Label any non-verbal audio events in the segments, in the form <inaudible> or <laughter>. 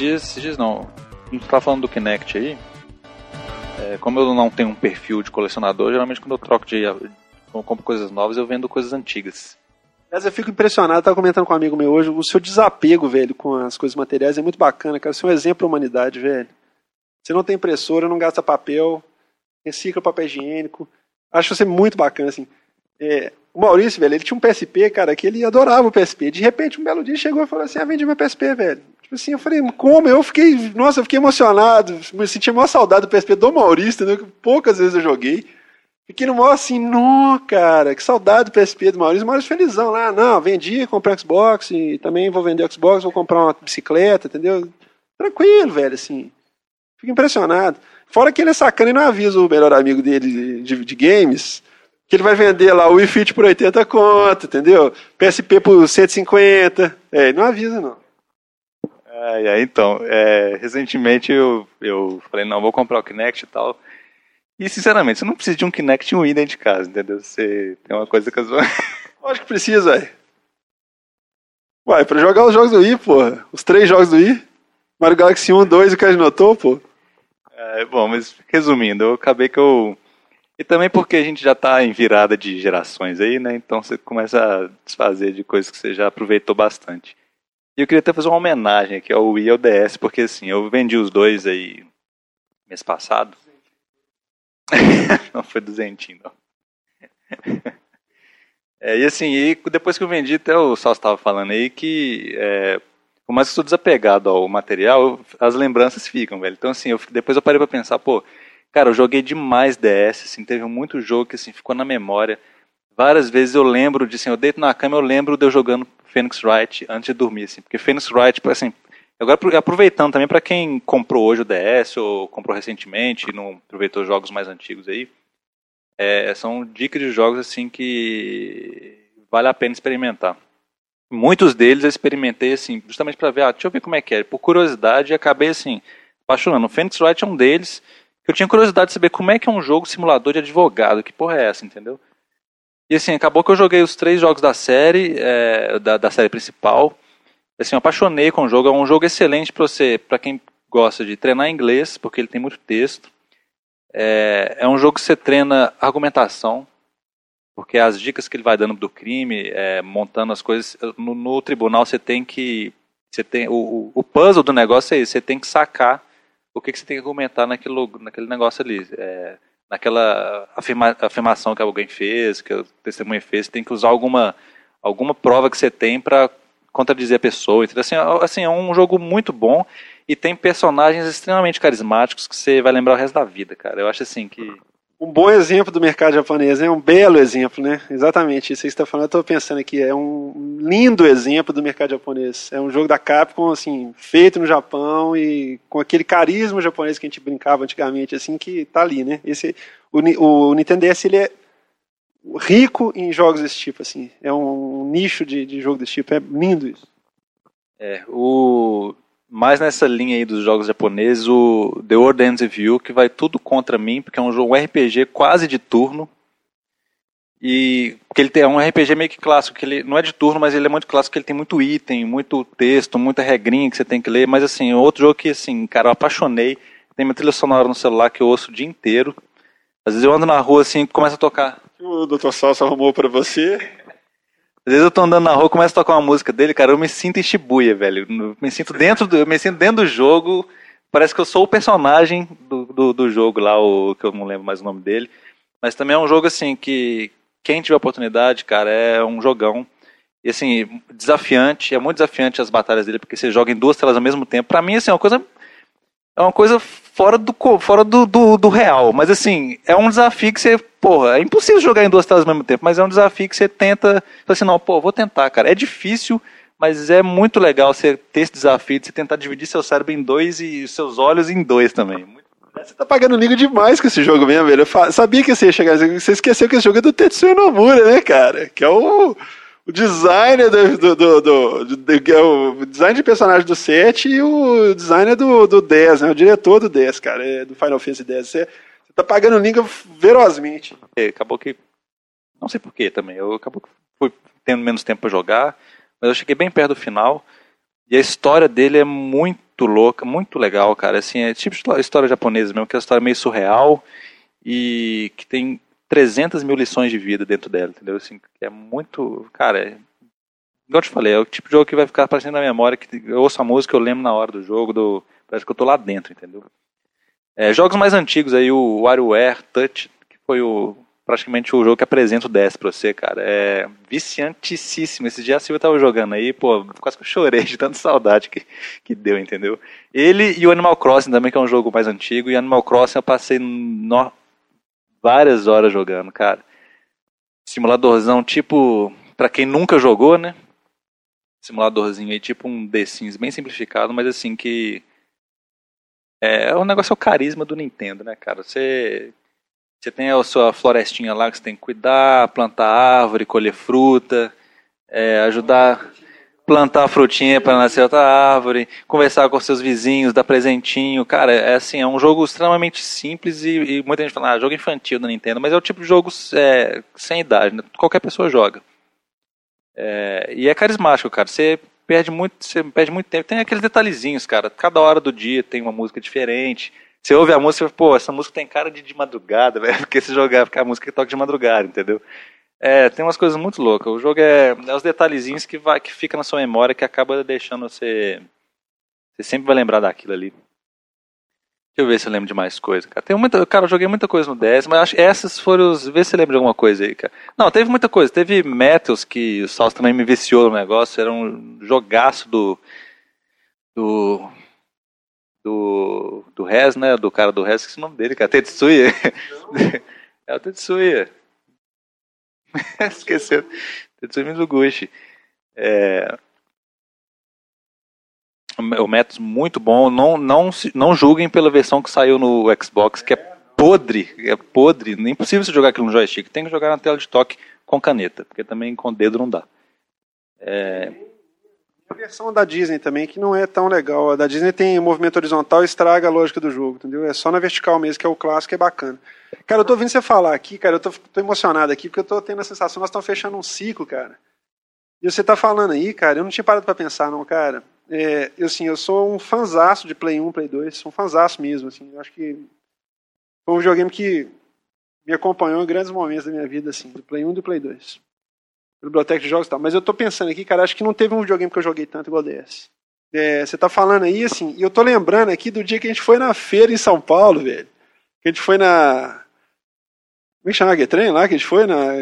dias, esses dias não. A gente tá falando do Kinect aí. É, como eu não tenho um perfil de colecionador, geralmente quando eu troco de. Eu compro coisas novas, eu vendo coisas antigas. Mas eu fico impressionado, eu tava comentando com um amigo meu hoje, o seu desapego, velho, com as coisas materiais é muito bacana, cara. Você é um exemplo pra humanidade, velho. Você não tem impressora, não gasta papel, recicla papel higiênico. Acho você muito bacana, assim. É, o Maurício, velho, ele tinha um PSP, cara, que ele adorava o PSP. De repente, um belo dia chegou e falou assim: ah, vendi meu PSP, velho. Tipo assim, eu falei, como? Eu fiquei, nossa, eu fiquei emocionado. Me senti maior saudade do PSP do Maurício? Que poucas vezes eu joguei. Fiquei no maior assim, não, cara, que saudade do PSP do Maurício. O Maurício felizão lá, não, vendi, comprei Xbox e também vou vender Xbox, vou comprar uma bicicleta, entendeu? Tranquilo, velho, assim. Fico impressionado. Fora que ele é sacana e não avisa o melhor amigo dele de, de games que ele vai vender lá o Wii Fit por 80 conto, entendeu? PSP por 150. É, ele não avisa, não. Então, é, recentemente eu, eu falei, não, vou comprar o Kinect e tal. E, sinceramente, você não precisa de um Kinect e um Wii dentro de casa, entendeu? Você tem uma coisa que eu... <laughs> Lógico que precisa, velho. Uai, pra jogar os jogos do Wii, porra. Os três jogos do Wii. Mario Galaxy 1, 2 e o que a gente notou, pô. É, bom, mas resumindo, eu acabei que eu e também porque a gente já está em virada de gerações aí, né? Então você começa a desfazer de coisas que você já aproveitou bastante. E eu queria até fazer uma homenagem aqui ao Wii e ao DS, porque assim, eu vendi os dois aí mês passado. <laughs> não foi duzentinho, não. <laughs> É, e assim, e depois que eu vendi, até o Sal estava falando aí que, é, por mais que eu sou desapegado ao material, as lembranças ficam, velho. Então assim, eu, depois eu parei para pensar, pô, Cara, eu joguei demais DS, assim, teve muito jogo que assim, ficou na memória. Várias vezes eu lembro de, assim, eu deito na cama, eu lembro de eu jogando Phoenix Wright antes de dormir, assim, porque Phoenix Wright, tipo, assim, agora aproveitando também para quem comprou hoje o DS ou comprou recentemente não aproveitou jogos mais antigos aí, é, são dicas de jogos, assim, que vale a pena experimentar. Muitos deles eu experimentei, assim, justamente para ver, ah, deixa eu ver como é que é, por curiosidade, e acabei, assim, apaixonando. O Phoenix Wright é um deles, eu tinha curiosidade de saber como é que é um jogo simulador de advogado, que porra é essa, entendeu? E assim, acabou que eu joguei os três jogos da série, é, da, da série principal. Assim, eu apaixonei com o jogo, é um jogo excelente para você, para quem gosta de treinar inglês, porque ele tem muito texto. É, é um jogo que você treina argumentação, porque as dicas que ele vai dando do crime, é, montando as coisas, no, no, tribunal você tem que, você tem o, o puzzle do negócio é isso, você tem que sacar o que, que você tem que argumentar naquele, naquele negócio ali. É, naquela afirma, afirmação que alguém fez, que o testemunho fez, tem que usar alguma, alguma prova que você tem para contradizer a pessoa. Então, assim, assim, é um jogo muito bom e tem personagens extremamente carismáticos que você vai lembrar o resto da vida, cara. Eu acho assim que um bom exemplo do mercado japonês, é né? um belo exemplo, né? Exatamente, isso que está falando, eu estou pensando aqui, é um lindo exemplo do mercado japonês. É um jogo da Capcom, assim, feito no Japão e com aquele carisma japonês que a gente brincava antigamente, assim, que tá ali, né? Esse, o, o Nintendo DS, ele é rico em jogos desse tipo, assim, é um nicho de, de jogo desse tipo, é lindo isso. É, o mais nessa linha aí dos jogos japoneses, o The With You, que vai tudo contra mim, porque é um jogo RPG quase de turno. E porque ele tem é um RPG meio que clássico, que ele não é de turno, mas ele é muito clássico, ele tem muito item, muito texto, muita regrinha que você tem que ler, mas assim, outro jogo que assim, cara, eu apaixonei. Tem minha trilha sonora no celular que eu ouço o dia inteiro. Às vezes eu ando na rua assim, começa a tocar. O Dr. Salsa arrumou para você. Às vezes eu tô andando na rua, começo a tocar uma música dele, cara, eu me sinto em Shibuya, velho. Me sinto dentro do, me sinto dentro do jogo. Parece que eu sou o personagem do, do, do, jogo lá, o que eu não lembro mais o nome dele. Mas também é um jogo assim que quem tiver oportunidade, cara, é um jogão. E assim, desafiante, é muito desafiante as batalhas dele, porque você joga em duas telas ao mesmo tempo. Para mim, assim, é uma coisa é uma coisa fora do, fora do, do, do, real. Mas assim, é um desafio que você, porra, é impossível jogar em duas telas ao mesmo tempo, mas é um desafio que você tenta, assim, não, pô, vou tentar, cara. É difícil, mas é muito legal você ter esse desafio de você tentar dividir seu cérebro em dois e seus olhos em dois também. Você tá pagando liga demais com esse jogo mesmo, velho. Eu sabia que você ia chegar. Você esqueceu que esse jogo é do Tetsuya Nomura, né, cara? Que é o o designer do, do, do, do, é o design de personagem do 7 e o designer do, do 10, né? O diretor do 10, cara, é do Final Fantasy 10. Você, você tá pagando língua ferozmente. É, acabou que. Não sei porquê também. Eu acabou que fui tendo menos tempo para jogar, mas eu cheguei bem perto do final. E a história dele é muito louca, muito legal, cara. Assim, é tipo história japonesa mesmo, que é uma história meio surreal e que tem 300 mil lições de vida dentro dela, entendeu? Assim, é muito. Cara, é, igual eu te falei, é o tipo de jogo que vai ficar aparecendo na memória, que eu ouço a música, eu lembro na hora do jogo, do, parece que eu tô lá dentro, entendeu? É, jogos mais antigos aí, o WarioWare Touch, que foi o praticamente o jogo que apresenta o DS pra você, cara. É viciantíssimo. Esse dia a Silvia tava jogando aí, pô, quase que eu chorei de tanta saudade que, que deu, entendeu? Ele e o Animal Crossing também, que é um jogo mais antigo, e Animal Crossing eu passei no, várias horas jogando, cara. Simuladorzão tipo, para quem nunca jogou, né? Simuladorzinho aí, tipo um The Sims bem simplificado, mas assim que é, o negócio é o carisma do Nintendo, né, cara? Você você tem a sua florestinha lá que você tem que cuidar, plantar árvore, colher fruta, é, ajudar plantar frutinha para nascer outra árvore, conversar com seus vizinhos, dar presentinho. Cara, é assim, é um jogo extremamente simples e, e muita gente fala, ah, jogo infantil da Nintendo, mas é o tipo de jogo é, sem idade, né? qualquer pessoa joga. É, e é carismático, cara. Você perde muito, você perde muito tempo. Tem aqueles detalhezinhos, cara. Cada hora do dia tem uma música diferente. Você ouve a música, pô, essa música tem cara de, de madrugada, <laughs> velho, porque se jogar, porque a música toca de madrugada, entendeu? É, tem umas coisas muito loucas. O jogo é, é os detalhezinhos que, vai, que fica na sua memória que acaba deixando você. Você sempre vai lembrar daquilo ali. Deixa eu ver se eu lembro de mais coisa, cara. Tem muita, cara, eu joguei muita coisa no DS, mas acho essas foram os. Vê se você lembra de alguma coisa aí, cara. Não, teve muita coisa. Teve Metals, que o Salso também me viciou no negócio. Era um jogaço do. Do. Do. Do Rez, né? Do cara do Rez, que é o nome dele, cara. Tetsuya. <laughs> é o Tetsuya. <laughs> Esqueceu. Tetsuya Mizuguchi. É, o método muito bom. Não, não, não julguem pela versão que saiu no Xbox, que é podre. É podre. Nem possível você jogar aquilo no joystick. Tem que jogar na tela de toque com caneta, porque também com dedo não dá. É... A versão da Disney também, que não é tão legal. A da Disney tem movimento horizontal e estraga a lógica do jogo, entendeu? É só na vertical mesmo, que é o clássico, é bacana. Cara, eu tô ouvindo você falar aqui, cara, eu tô, tô emocionado aqui, porque eu tô tendo a sensação que nós estamos fechando um ciclo, cara. E você tá falando aí, cara, eu não tinha parado para pensar, não, cara. É, eu, assim, eu sou um fanzaço de Play 1, Play 2, sou um fanzaço mesmo, assim. Eu acho que foi um videogame que me acompanhou em grandes momentos da minha vida, assim, do Play 1 e do Play 2 biblioteca de jogos e tal. Mas eu tô pensando aqui, cara, acho que não teve um videogame que eu joguei tanto igual desse. É, você tá falando aí, assim, e eu tô lembrando aqui do dia que a gente foi na feira em São Paulo, velho. Que a gente foi na. Como é que chama a lá? Que a gente foi na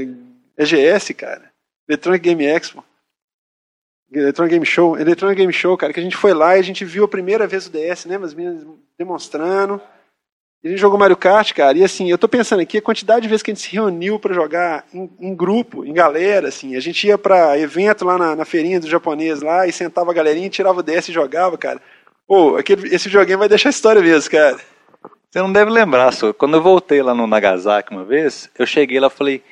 EGS, cara. Electronic Game Expo. Electronic Game Show. Electronic Game Show, cara, que a gente foi lá e a gente viu a primeira vez o DS, né? As meninas demonstrando. Gente jogou Mario Kart, cara, e assim, eu tô pensando aqui a quantidade de vezes que a gente se reuniu para jogar em, em, grupo, em galera, assim. A gente ia para evento lá na, na, feirinha do japonês lá e sentava a galerinha, tirava o DS e jogava, cara. Pô, aquele, esse joguinho vai deixar história mesmo, cara. Você não deve lembrar, só. Quando eu voltei lá no Nagasaki uma vez, eu cheguei lá e falei,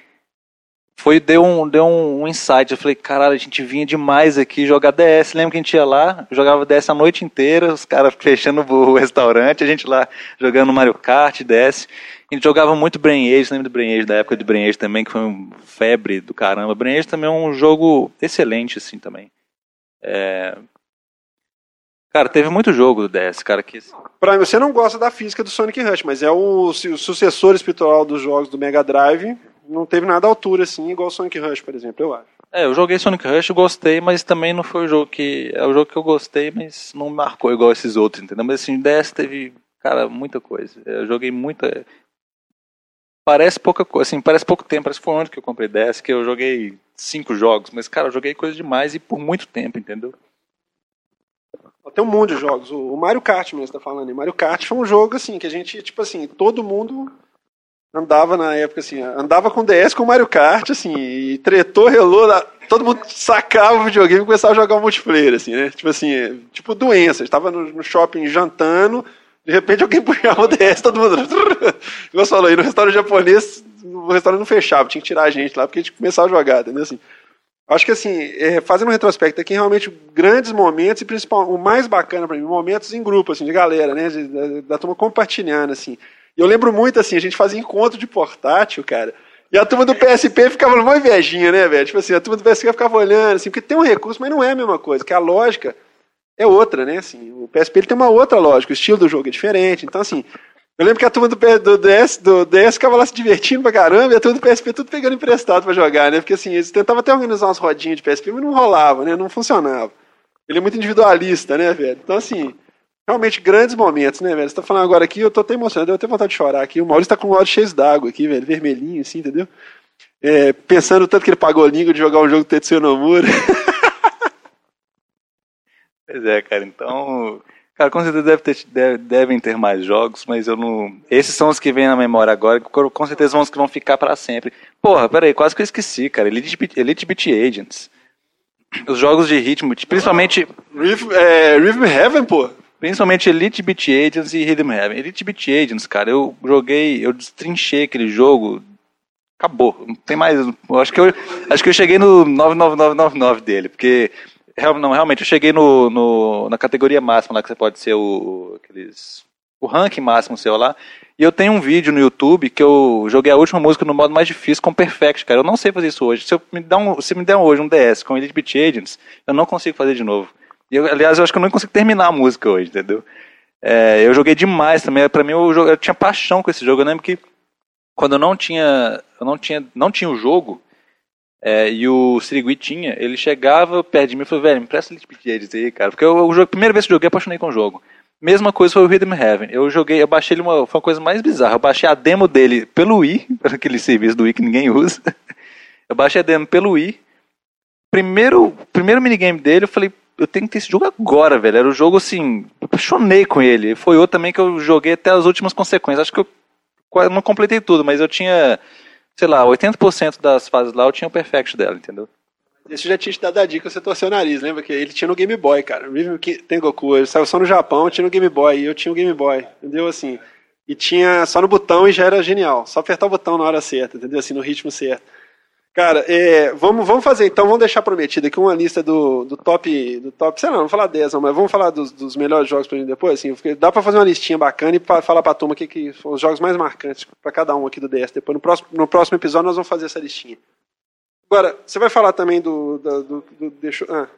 foi, deu um, deu um, insight. Eu falei, caralho, a gente vinha demais aqui jogar DS. Lembra que a gente ia lá, jogava DS a noite inteira, os caras fechando o restaurante, a gente lá jogando Mario Kart, DS. A gente jogava muito Brain Age, lembra do Brain Age, da época de Brain Age também, que foi um febre do caramba. Brain Age também é um jogo excelente, assim, também. É... Cara, teve muito jogo do DS, cara, que... Pra você não gosta da física do Sonic Rush, mas é o, o sucessor espiritual dos jogos do Mega Drive, não teve nada à altura, assim, igual Sonic Rush, por exemplo, eu acho. É, eu joguei Sonic Rush, gostei, mas também não foi o jogo que. É o jogo que eu gostei, mas não me marcou igual esses outros, entendeu? Mas assim, DS teve, cara, muita coisa. Eu joguei muita. Parece pouca coisa, assim, parece pouco tempo, parece que foi onde que eu comprei DS, que eu joguei cinco jogos, mas, cara, eu joguei coisa demais e por muito tempo, entendeu? Tem um monte de jogos. O Mario Kart mesmo, tá falando. Mario Kart foi um jogo, assim, que a gente, tipo assim, todo mundo andava na época assim, andava com DS com Mario Kart, assim, e tretou, relou, todo mundo sacava o videogame e começava a jogar um multiplayer, assim, né? Tipo assim, tipo doença. Estava no, shopping jantando, de repente alguém <laughs> puxava o DS, todo mundo. <laughs> Igual falou aí, no restaurante japonês, o restaurante não fechava, tinha que tirar a gente lá, porque a gente começava a jogar, entendeu? Assim, acho que assim, é, fazendo um retrospecto aqui, realmente grandes momentos, e principalmente o mais bacana para mim, momentos em grupo, assim, de galera, né? Da, da turma compartilhando, assim. E eu lembro muito assim, a gente fazia encontro de portátil, cara. E a turma do PSP ficava numa invejinha, né, velho? Tipo assim, a turma do PSP ficava olhando, assim, porque tem um recurso, mas não é a mesma coisa, que a lógica é outra, né? Assim, o PSP ele tem uma outra lógica, o estilo do jogo é diferente. Então, assim, eu lembro que a turma do, do, DS, do DS ficava lá se divertindo pra caramba e a turma do PSP tudo pegando emprestado pra jogar, né? Porque assim, eles tentavam até organizar umas rodinhas de PSP, mas não rolava, né? Não funcionava. Ele é muito individualista, né, velho? Então, assim, realmente grandes momentos, né, velho? Você tá falando agora aqui, eu tô até emocionado, eu tenho vontade de chorar aqui. O Maurício tá com um olho cheio d'água aqui, velho, vermelhinho, assim, entendeu? É, pensando tanto que ele pagou língua de jogar um jogo do Tetsuya Nomura. <laughs> pois é, cara, então. Cara, com certeza deve ter, deve, devem ter mais jogos, mas eu não. Esses são os que vêm na memória agora, com certeza são os que vão ficar para sempre. Porra, peraí, quase que eu esqueci, cara. Elite, Elite Beat Agents. Os jogos de ritmo, principalmente. Rhythm, é, Rhythm Heaven, pô. Principalmente Elite Beat Agents e Rhythm Heaven. Elite Beat Agents, cara, eu joguei, eu destrinchei aquele jogo. Acabou. Não tem mais. Eu acho que eu, acho que eu cheguei no 99999 dele, porque não, realmente, eu cheguei no, no, na categoria máxima lá, que você pode ser o, aqueles, o ranking máximo seu lá. E eu tenho um vídeo no YouTube que eu joguei a última música no modo mais difícil com Perfect, cara. Eu não sei fazer isso hoje. Se, eu me, dá um, se me der hoje um DS com Elite Beat Agents, eu não consigo fazer de novo. E eu, aliás, eu acho que eu não consigo terminar a música hoje, entendeu? É, eu joguei demais também. Pra mim, eu, eu, tinha paixão com esse jogo. Eu lembro que quando eu não tinha, eu não tinha, não tinha o jogo, é, e o Sirigui tinha, ele chegava perto de mim e falou, velho, me presta Beat Agents aí, cara. Porque eu, eu, a primeira vez que eu joguei, eu apaixonei com o jogo. Mesma coisa foi o Rhythm Heaven. Eu joguei, eu baixei ele uma, foi uma coisa mais bizarra. Eu baixei a demo dele pelo Wii, <laughs> aquele serviço do Wii que ninguém usa. Eu baixei a demo pelo Wii. Primeiro, primeiro minigame dele, eu falei, eu tenho que ter esse jogo agora, velho. Era o um jogo assim, apaixonei com ele. Foi outro também que eu joguei até as últimas consequências. Acho que eu não completei tudo, mas eu tinha sei lá, 80% das fases lá eu tinha o perfect dela, entendeu? Esse já tinha te dado a dica, você torceu o nariz, lembra? Que ele tinha no Game Boy, cara. Rhythm Tengoku, ele saiu só no Japão, tinha no Game Boy, e eu tinha o Game Boy, entendeu? Assim, e tinha só no botão e já era genial. Só apertar o botão na hora certa, entendeu? Assim, no ritmo certo. Cara, é, vamos, vamos fazer então, vamos deixar prometido aqui uma lista do, do top, do top, sei lá, não falar 10, não, mas vamos falar dos, dos melhores jogos pra gente depois, assim, dá pra fazer uma listinha bacana e pra, falar pra turma que, que foram os jogos mais marcantes pra cada um aqui do DS. Depois, no próximo, no próximo episódio, nós vamos fazer essa listinha. Agora, você vai falar também do. do, do, do deixa, ah.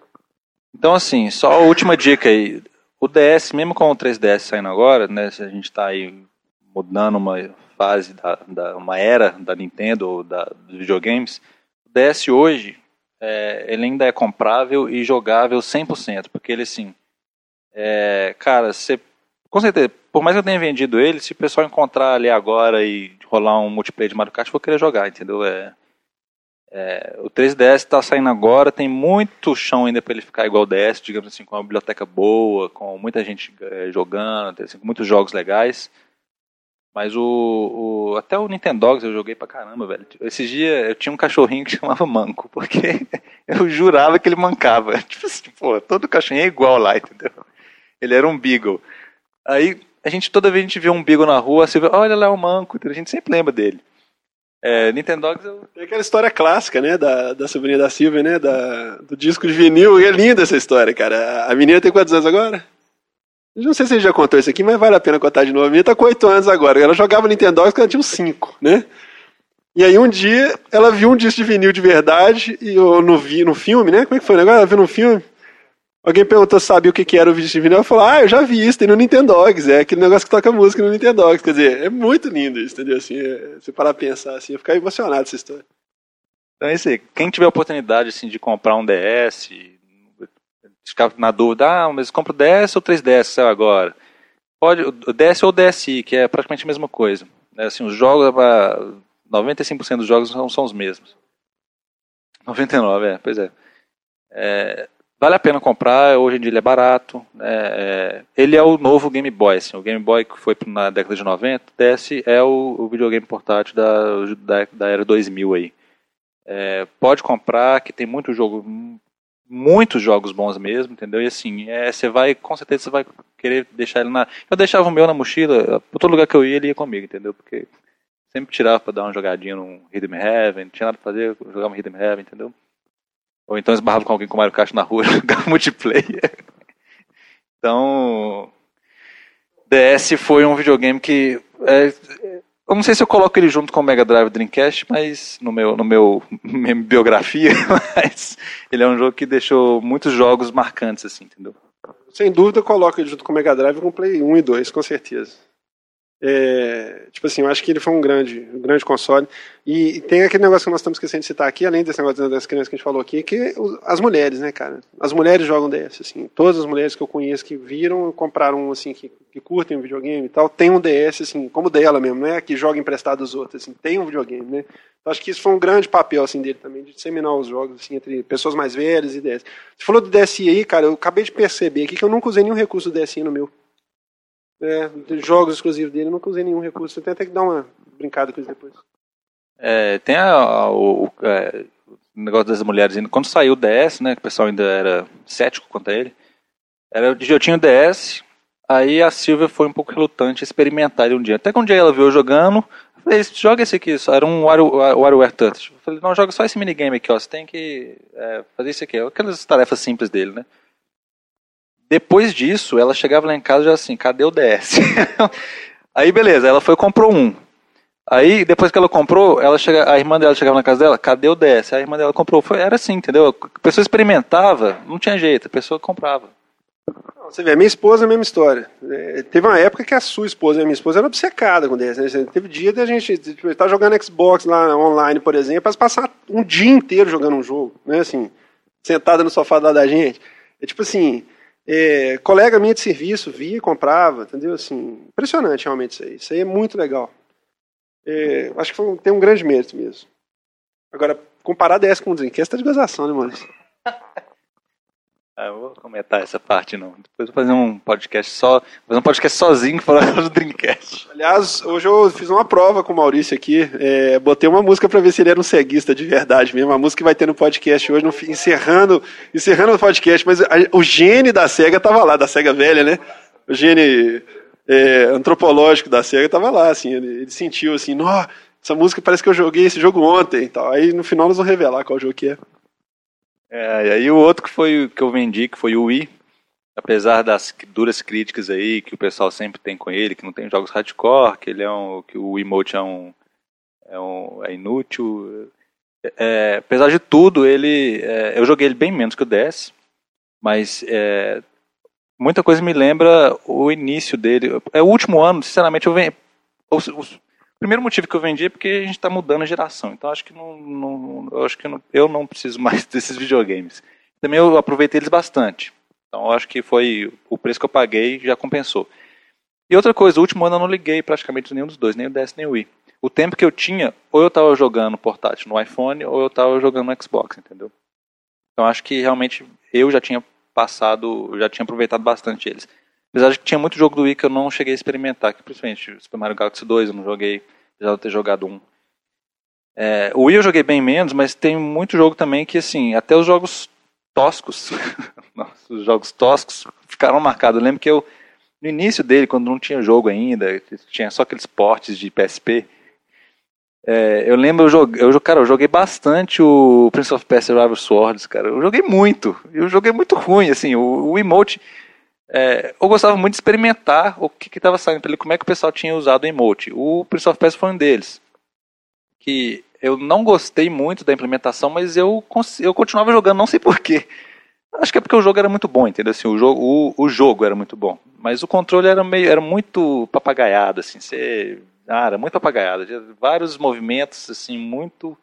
Então, assim, só a última dica aí. O DS, mesmo com o 3DS saindo agora, né, se a gente tá aí mudando uma fase, da, da uma era da Nintendo, da, dos videogames, o DS hoje, é, ele ainda é comprável e jogável 100%, porque ele assim, é, cara, você, com certeza, por mais que eu tenha vendido ele, se o pessoal encontrar ali agora e rolar um multiplayer de Mario Kart, eu vou querer jogar, entendeu? É, é, o 3DS está saindo agora, tem muito chão ainda para ele ficar igual o DS, digamos assim, com uma biblioteca boa, com muita gente é, jogando, assim, muitos jogos legais. Mas o, o, Até o Nintendogs eu joguei pra caramba, velho. Esses dias eu tinha um cachorrinho que <laughs> chamava Manco, porque <laughs> eu jurava que ele mancava. <laughs> Tipo assim, pô, todo cachorrinho é igual lá, entendeu? Ele era um Beagle. Aí a gente, toda vez a gente vê um Beagle na rua, você vê, olha lá o Manco, a gente sempre lembra dele. É, Nintendogs eu... Tem aquela história clássica, né, da, da sobrinha da Silvia, né, da, do disco de vinil. É linda essa história, cara. A menina tem quantos anos agora? Não sei se ele já contou isso aqui, mas vale a pena contar de novo. A minha tá com 8 anos agora. Ela jogava Nintendo quando ela tinha uns 5, né? E aí um dia ela viu um disco de vinil de verdade, e eu no, vi, no filme, né? Como é que foi o negócio? Ela viu no filme. Alguém perguntou se sabia o que, era o disco de vinil. Ela falou, ah, eu já vi isso, tem no Nintendogs. É aquele negócio que toca música no Nintendogs. Quer dizer, é muito lindo isso, entendeu? Assim, é, você parar a pensar assim, eu ficar emocionado essa história. Então é isso aí. Quem tiver a oportunidade assim, de comprar um DS, ficar na dúvida, ah, mas compro DS ou 3DS que saiu agora? Pode, o DS ou o DSi, que é praticamente a mesma coisa. É, assim, os jogos, 95% dos jogos são, são os mesmos. 99, é, pois é. é. Vale a pena comprar, hoje em dia ele é barato. É, é, ele é o novo Game Boy. Assim, o Game Boy que foi na década de 90, DS é o, o videogame portátil da, da, da era 2000 aí. É, pode comprar, que tem muito jogo muitos jogos bons mesmo, entendeu? E assim, é, você vai, com certeza você vai querer deixar ele na. Eu deixava o meu na mochila, todo lugar que eu ia, ele ia comigo, entendeu? Porque sempre tirava pra dar uma jogadinha num Hidden Heaven, não tinha nada pra fazer, jogava um Hidden Heaven, entendeu? Ou então esbarrava com alguém com Mario Kart na rua, <laughs> jogava multiplayer. então. DS foi um videogame que. É, eu não sei se eu coloco ele junto com o Mega Drive Dreamcast, mas no meu, no meu <laughs> minha biografia, <laughs> mas ele é um jogo que deixou muitos jogos marcantes, assim, entendeu? sem dúvida, coloco ele junto com o Mega Drive com Play 1 e 2, com certeza. É, tipo assim, eu acho que ele foi um grande, um grande console. E, e, tem aquele negócio que nós estamos esquecendo de citar aqui, além desse negócio das crianças que a gente falou aqui, que as mulheres, né, cara? As mulheres jogam DS, assim. Todas as mulheres que eu conheço que viram, compraram, assim, que, que curtem o videogame e tal, tem um DS, assim, como dela mesmo, né? Que joga emprestado dos outros, assim, tem um videogame, né? Então acho que isso foi um grande papel, assim, dele também, de disseminar os jogos, assim, entre pessoas mais velhas e DS. Você falou do DSi aí, cara, eu acabei de perceber aqui que eu nunca usei nenhum recurso do DSi no meu. É, jogos exclusivos dele, eu nunca usei nenhum recurso. Você tem até que dar uma brincada com isso depois. É, tem a, a, o, é, o, negócio das mulheres ainda. Quando saiu o DS, né, que o pessoal ainda era cético quanto a ele, era, eu tinha o DS, aí a Silvia foi um pouco relutante a experimentar ele um dia. Até que um dia ela viu eu jogando, eu falei, joga esse aqui, era um WarioWare Touch. Eu falei, não, joga só esse minigame aqui, ó, você tem que é, fazer isso aqui. Aquelas tarefas simples dele, né. Depois disso, ela chegava lá em casa já assim, cadê o DS? <laughs> aí beleza, ela foi e comprou um. Aí, depois que ela comprou, ela chega, a irmã dela chegava na casa dela, cadê o DS? A irmã dela comprou. Foi, era assim, entendeu? A pessoa experimentava, não tinha jeito, a pessoa comprava. Você vê, a minha esposa é a mesma história. É, teve uma época que a sua esposa e a minha esposa eram obcecada com DS. Né? Teve dia da gente estar tipo, tá jogando Xbox lá online, por exemplo, passar um dia inteiro jogando um jogo, né? Assim, sentada no sofá da gente. É tipo assim, é, colega minha de serviço via comprava, entendeu? Assim, impressionante realmente isso aí. Isso aí é muito legal. É, acho que foi, tem um grande mérito mesmo. Agora, comparar 10 com o Dreamcast tá de gozação, né, mano? <laughs> Ah, eu vou comentar essa parte não. Depois vou fazer um podcast só, fazer um podcast sozinho falando <laughs> do Dreamcast. Aliás, hoje eu fiz uma prova com o Maurício aqui. É, botei uma música para ver se ele era um ceguista de verdade mesmo. A música que vai ter no podcast hoje, no, encerrando, encerrando o podcast. Mas a, o gene da SEGA tava lá, da SEGA velha, né? O gene é, antropológico da SEGA tava lá, assim. Ele, ele sentiu assim, Nó, essa música parece que eu joguei esse jogo ontem tal. Aí no final nós vamos revelar qual jogo que é. É, e aí o outro que foi que eu vendi, que foi o Wii, apesar das duras críticas aí que o pessoal sempre tem com ele, que não tem jogos hardcore, que ele é um, que o emote é um é, um, é inútil. É, apesar de tudo, ele é, eu joguei ele bem menos que o DS, mas é, muita coisa me lembra o início dele. É o último ano, sinceramente, eu venho. Primeiro motivo que eu vendi é porque a gente está mudando a geração. Então acho que não, não eu acho que não, eu não preciso mais <laughs> desses videogames. Também eu aproveitei eles bastante. Então acho que foi o preço que eu paguei já compensou. E outra coisa, o último ano eu não liguei praticamente nenhum dos dois, nem o DS nem o Wii. O tempo que eu tinha, ou eu estava jogando portátil no iPhone, ou eu estava jogando no Xbox, entendeu? Então acho que realmente eu já tinha passado, já tinha aproveitado bastante eles. Apesar de que tinha muito jogo do Wii que eu não cheguei a experimentar, que principalmente Super Mario Galaxy 2 eu não joguei, apesar de ter jogado um. É, o Wii eu joguei bem menos, mas tem muito jogo também que, assim, até os jogos toscos, <laughs> nossa, os jogos toscos ficaram marcados. Eu lembro que eu, no início dele, quando não tinha jogo ainda, tinha só aqueles portes de PSP, é, eu lembro, eu joguei, eu, cara, eu joguei bastante o Prince of Persia Rival Swords, cara. Eu joguei muito. Eu joguei muito ruim, assim. O, o emote é, eu gostava muito de experimentar o que estava saindo para ele, como é que o pessoal tinha usado o emote. O Prince of Persia foi um deles. Que eu não gostei muito da implementação, mas eu, eu continuava jogando, não sei porquê. Acho que é porque o jogo era muito bom, entendeu? Assim, o, jogo, o, o jogo era muito bom. Mas o controle era meio era muito papagaiado, assim, você, ah, era muito papagaiado. Vários movimentos, assim, muito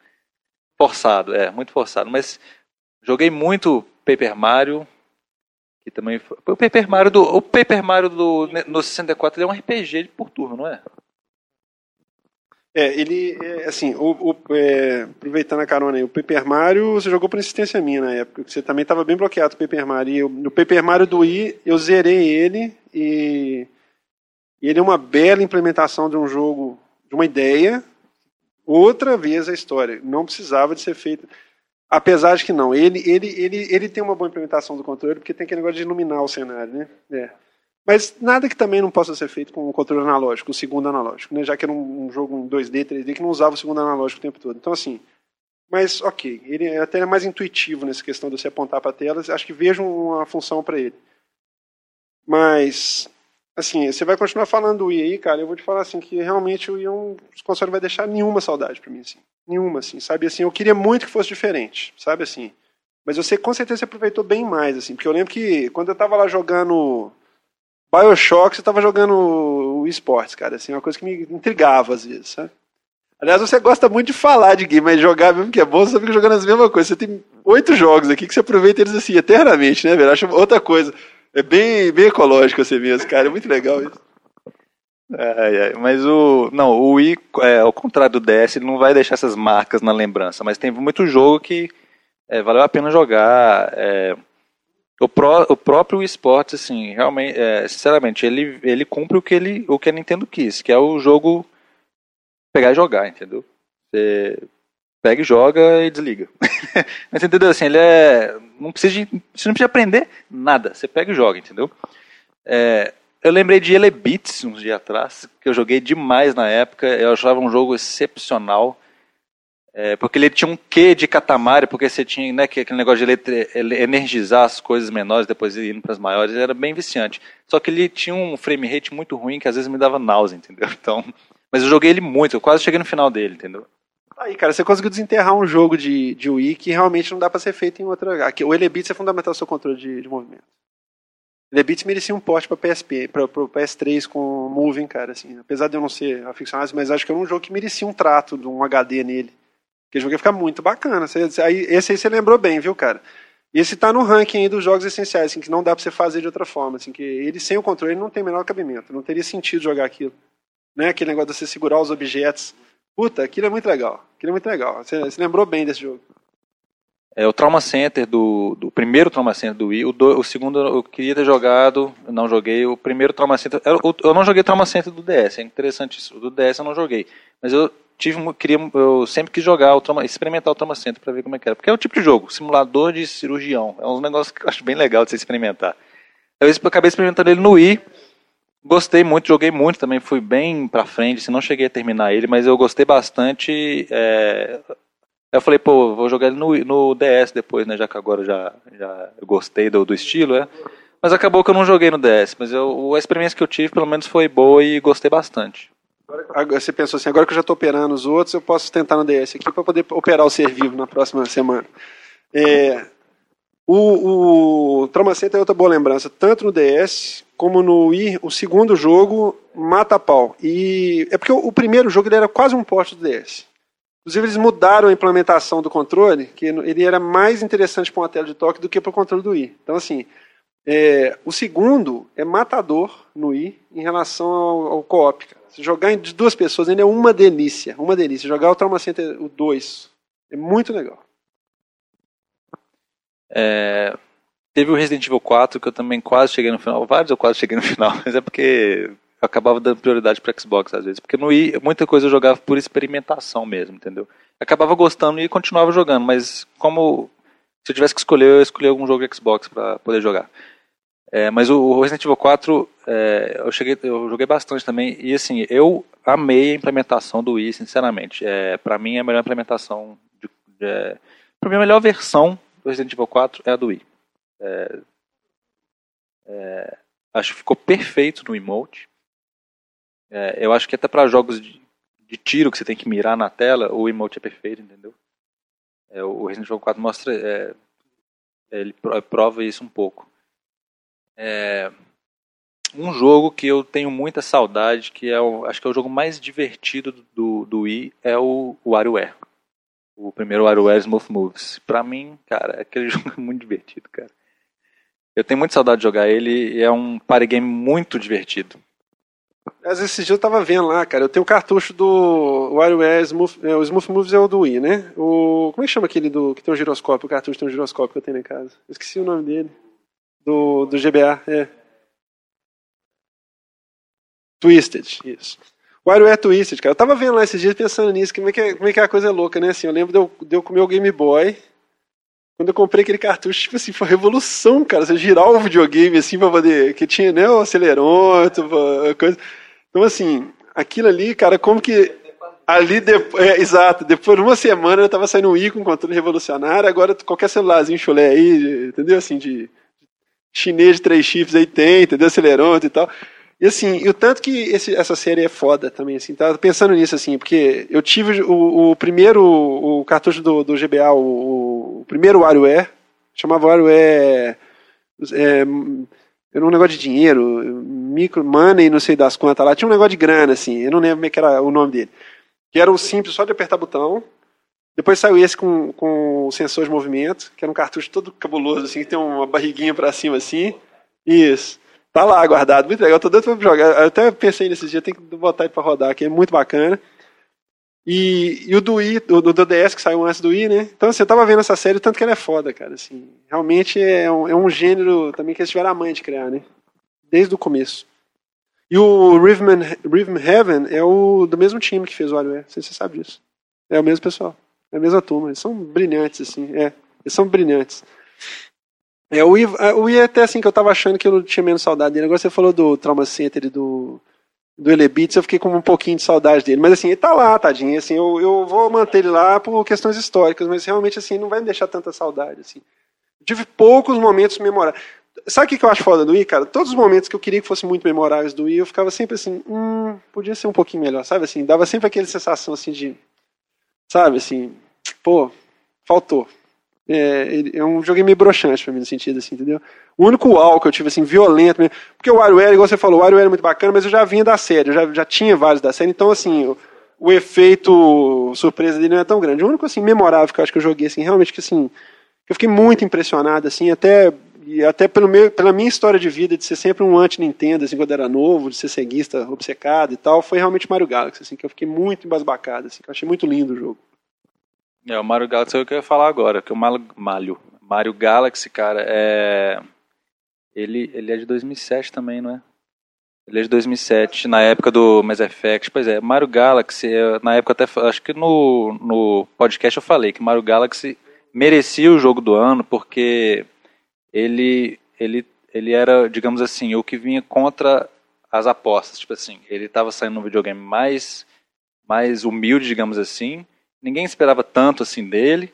forçado, é, muito forçado. Mas joguei muito Paper Mario, que também foi, o Paper Mario do o Paper Mario do no 64 ele é um RPG por turno, não é? É, ele, é, assim, o, o é, aproveitando a carona aí, o Paper Mario você jogou por insistência minha na época, você também estava bem bloqueado o Paper Mario. E eu, no Paper Mario do Wii, eu zerei ele e, e ele é uma bela implementação de um jogo, de uma ideia, outra vez a história. Não precisava de ser feito. Apesar de que não, ele, ele, ele, ele tem uma boa implementação do controle, porque tem aquele negócio de iluminar o cenário, né? É. Mas nada que também não possa ser feito com o controle analógico, o segundo analógico, né? Já que era um, um jogo em 2D, 3D, que não usava o segundo analógico o tempo todo. Então, assim, mas ok, ele até é mais intuitivo nessa questão de você apontar para a tela, acho que vejo uma função para ele. Mas assim, você vai continuar falando do Wii aí, cara, eu vou te falar assim que realmente o Wii é um console vai deixar nenhuma saudade para mim assim. Nenhuma assim, sabe assim, eu queria muito que fosse diferente, sabe assim. Mas você com certeza aproveitou bem mais, assim, porque eu lembro que quando eu tava lá jogando Bioshock, você tava jogando o esportes, cara, assim, uma coisa que me intrigava às vezes, sabe? Aliás, você gosta muito de falar de game, mas jogar mesmo que é bom, você fica jogando as mesmas coisas. Você tem oito jogos aqui que você aproveita eles assim, eternamente, né, velho? Acho outra coisa. É bem, bem ecológico assim mesmo, cara. É muito legal isso. É, é, mas o. Não, o Wii, é, ao contrário do DS, ele não vai deixar essas marcas na lembrança, mas tem muito jogo que é, valeu a pena jogar. É, o, pró, o próprio esporte, assim, realmente, é, sinceramente, ele, ele cumpre o que, ele, o que a Nintendo quis, que é o jogo pegar e jogar, entendeu? Pega e joga e desliga. <laughs> Mas entendeu? Assim, ele é. Não precisa de, você não precisa aprender nada. Você pega e joga, entendeu? É, eu lembrei de Elebeats uns dias atrás, que eu joguei demais na época. Eu achava um jogo excepcional. É, porque ele tinha um quê de catamari, porque você tinha né, aquele negócio de ele, energizar as coisas menores, depois indo para as maiores, era bem viciante. Só que ele tinha um frame rate muito ruim que às vezes me dava náusea, entendeu? <laughs> Então, mas eu joguei ele muito, eu quase cheguei no final dele, entendeu? Aí, cara, você conseguiu desenterrar um jogo de, de Wii que realmente não dá para ser feito em outra. Aqui, o Elebits é fundamental o seu controle de, de movimento. Elebits merecia um porte para PSP, para o PS3 com Moving, cara, assim. Apesar de eu não ser aficionado, mas acho que é um jogo que merecia um trato de um HD nele. O jogo ia ficar muito bacana. Você, aí, esse aí você lembrou bem, viu, cara? E esse tá no ranking aí dos jogos essenciais, assim, que não dá para você fazer de outra forma, assim, que ele sem o controle não tem o menor cabimento, não teria sentido jogar aquilo. Né? Aquele negócio de você segurar os objetos. Puta, aquilo é muito legal. Aquilo é muito legal. Você, você lembrou bem desse jogo. É o Trauma Center do, do primeiro Trauma Center do Wii. O, do, o segundo eu queria ter jogado, não joguei. O primeiro Trauma Center. Eu, eu não joguei Trauma Center do DS, é interessante isso. O do DS eu não joguei. Mas eu tive queria eu sempre quis jogar o trauma, experimentar o trauma center para ver como é que era porque é o tipo de jogo simulador de cirurgião é um negócio que eu acho bem legal de você experimentar eu acabei experimentando ele no Wii gostei muito joguei muito também fui bem para frente se não cheguei a terminar ele mas eu gostei bastante é, eu falei pô vou jogar ele no, no DS depois né já que agora já já gostei do, do estilo é mas acabou que eu não joguei no DS mas eu, a experiência que eu tive pelo menos foi boa e gostei bastante Agora, você pensou assim, agora que eu já estou operando os outros, eu posso tentar no DS aqui para poder operar o ser vivo na próxima semana. É, o, o é outra boa lembrança, tanto no DS como no Wii, o segundo jogo mata pau. E é porque o, o primeiro jogo ele era quase um porte do DS. Inclusive eles mudaram a implementação do controle, que ele era mais interessante para uma tela de toque do que para o controle do Wii. Então assim, é, o segundo é matador no Wii em relação ao, ao co-op. Se jogar de duas pessoas ainda é uma delícia. Uma delícia. Jogar o Trauma Center o 2 é muito legal. É, teve o Resident Evil 4 que eu também quase cheguei no final. Vários eu quase cheguei no <laughs> final, mas é porque eu acabava dando prioridade para Xbox às vezes. Porque no Wii, muita coisa eu jogava por experimentação mesmo, entendeu? Acabava gostando e continuava jogando, mas como se eu tivesse que escolher, eu escolhi algum jogo Xbox para poder jogar. É, mas o, Resident Evil 4, é, eu, cheguei, eu joguei bastante também, e assim, eu amei a implementação do Wii, sinceramente. É, para mim, a melhor implementação, de, de, é, pra mim, a melhor versão Resident Evil 4 é a do Wii. É, é, acho que ficou perfeito no emote. É, eu acho que até para jogos de, de, tiro que você tem que mirar na tela, o emote é perfeito, entendeu? o Resident Evil 4 mostra, ele prova isso um pouco. É, um jogo que eu tenho muita saudade, que é o, acho que é o jogo mais divertido do, do Wii, é o WarioWare. O primeiro WarioWare Smooth Moves. Pra mim, cara, <laughs> aquele jogo é muito divertido, cara. Eu tenho muita saudade de jogar ele e é um party game muito divertido. Mas esse eu tava vendo lá, cara. Eu tenho o cartucho do WarioWare Smooth, é, o Smooth Moves é o do Wii, né? O, como é que chama aquele do que tem um giroscópio? O cartucho tem um giroscópio que eu tenho em casa. Esqueci o nome dele do, do GBA. É. Twisted, isso. WarioWare Twisted, cara. Eu tava vendo lá esses dias pensando nisso, como é que, é, como é, que é a coisa louca, né? Assim, eu lembro de eu, de eu comer o Game Boy. Quando eu comprei aquele cartucho, tipo assim, foi revolução, cara. Você girar o videogame assim pra poder. Que tinha, né, o acelerômetro, coisa. Então, assim, aquilo ali, cara, como que. Ali, depois, é, exato, depois de uma semana eu tava saindo um i com controle revolucionário, agora qualquer celularzinho chulé aí, entendeu? Assim, de chinês de três chifres aí tem, entendeu? Acelerômetro e tal. E assim, e o tanto que esse, essa série é foda também, assim, tava pensando nisso, assim, porque eu tive o, o primeiro, o cartucho do, do GBA, o, o primeiro WarioWare, Chamava WarioWare. É, era um negócio de dinheiro, micro, money, não sei das quantas lá. Tinha um negócio de grana, assim. Eu não lembro como é que era o nome dele. Que era o simples só de apertar botão. Depois saiu esse com, com o sensor de movimento, que era um cartucho todo cabuloso, assim, que tem uma barriguinha para cima, assim. Isso. Tá lá guardado, muito legal. Tô doido pra jogar. Eu até pensei nesses dias, tem que botar ele pra rodar, que é muito bacana. E, e o do Wii, do, do DS que saiu antes do Wii, né? Então você assim, tava vendo essa série, tanto que ela é foda, cara. Assim, realmente é um, é um gênero também que eles tiveram a mãe de criar, né? Desde o começo. E o Rhythm, Rhythm Heaven é o do mesmo time que fez o WarioWare. Não sei se você sabe disso. É o mesmo pessoal. É a mesma turma. Eles são brilhantes, assim. É, eles são brilhantes. É, o, I, o I é até assim que eu tava achando que eu não tinha menos saudade dele. Agora você falou do Trauma Center e do, do Elebits, eu fiquei com um pouquinho de saudade dele. Mas assim, ele tá lá, tadinho. Assim, eu, eu vou manter ele lá por questões históricas, mas realmente assim, não vai me deixar tanta saudade. Assim. tive poucos momentos memoráveis. Sabe o que eu acho foda do I, cara? Todos os momentos que eu queria que fossem muito memoráveis do I, eu ficava sempre assim, hum, podia ser um pouquinho melhor, sabe assim? Dava sempre aquela sensação assim de, sabe assim, pô, faltou. É, é um jogo meio broxante pra mim, no sentido assim, entendeu? O único uau que eu tive, assim, violento mesmo, porque o WarioWare, igual você falou, o WarioWare é muito bacana, mas eu já vinha da série, eu já, já tinha vários da série, então, assim, o, o efeito surpresa dele não é tão grande. O único, assim, memorável que eu acho que eu joguei, assim, realmente que, assim, eu fiquei muito impressionado, assim, até, e até pelo meu, pela minha história de vida, de ser sempre um anti-Nintendo, assim, quando era novo, de ser ceguista, obcecado e tal, foi realmente Mario Galaxy, assim, que eu fiquei muito embasbacado, assim, que eu achei muito lindo o jogo. É, o Mario Galaxy é o que eu ia falar agora, que o Mario, Mario Galaxy, cara, é... Ele, ele é de 2007 também, não é? Ele é de 2007, na época do Mass Effect. Pois é, Mario Galaxy, na época até, acho que no, no podcast eu falei que Mario Galaxy merecia o jogo do ano porque ele, ele, ele era, digamos assim, o que vinha contra as apostas. Tipo assim, ele estava saindo no videogame mais, mais humilde, digamos assim, ninguém esperava tanto assim dele.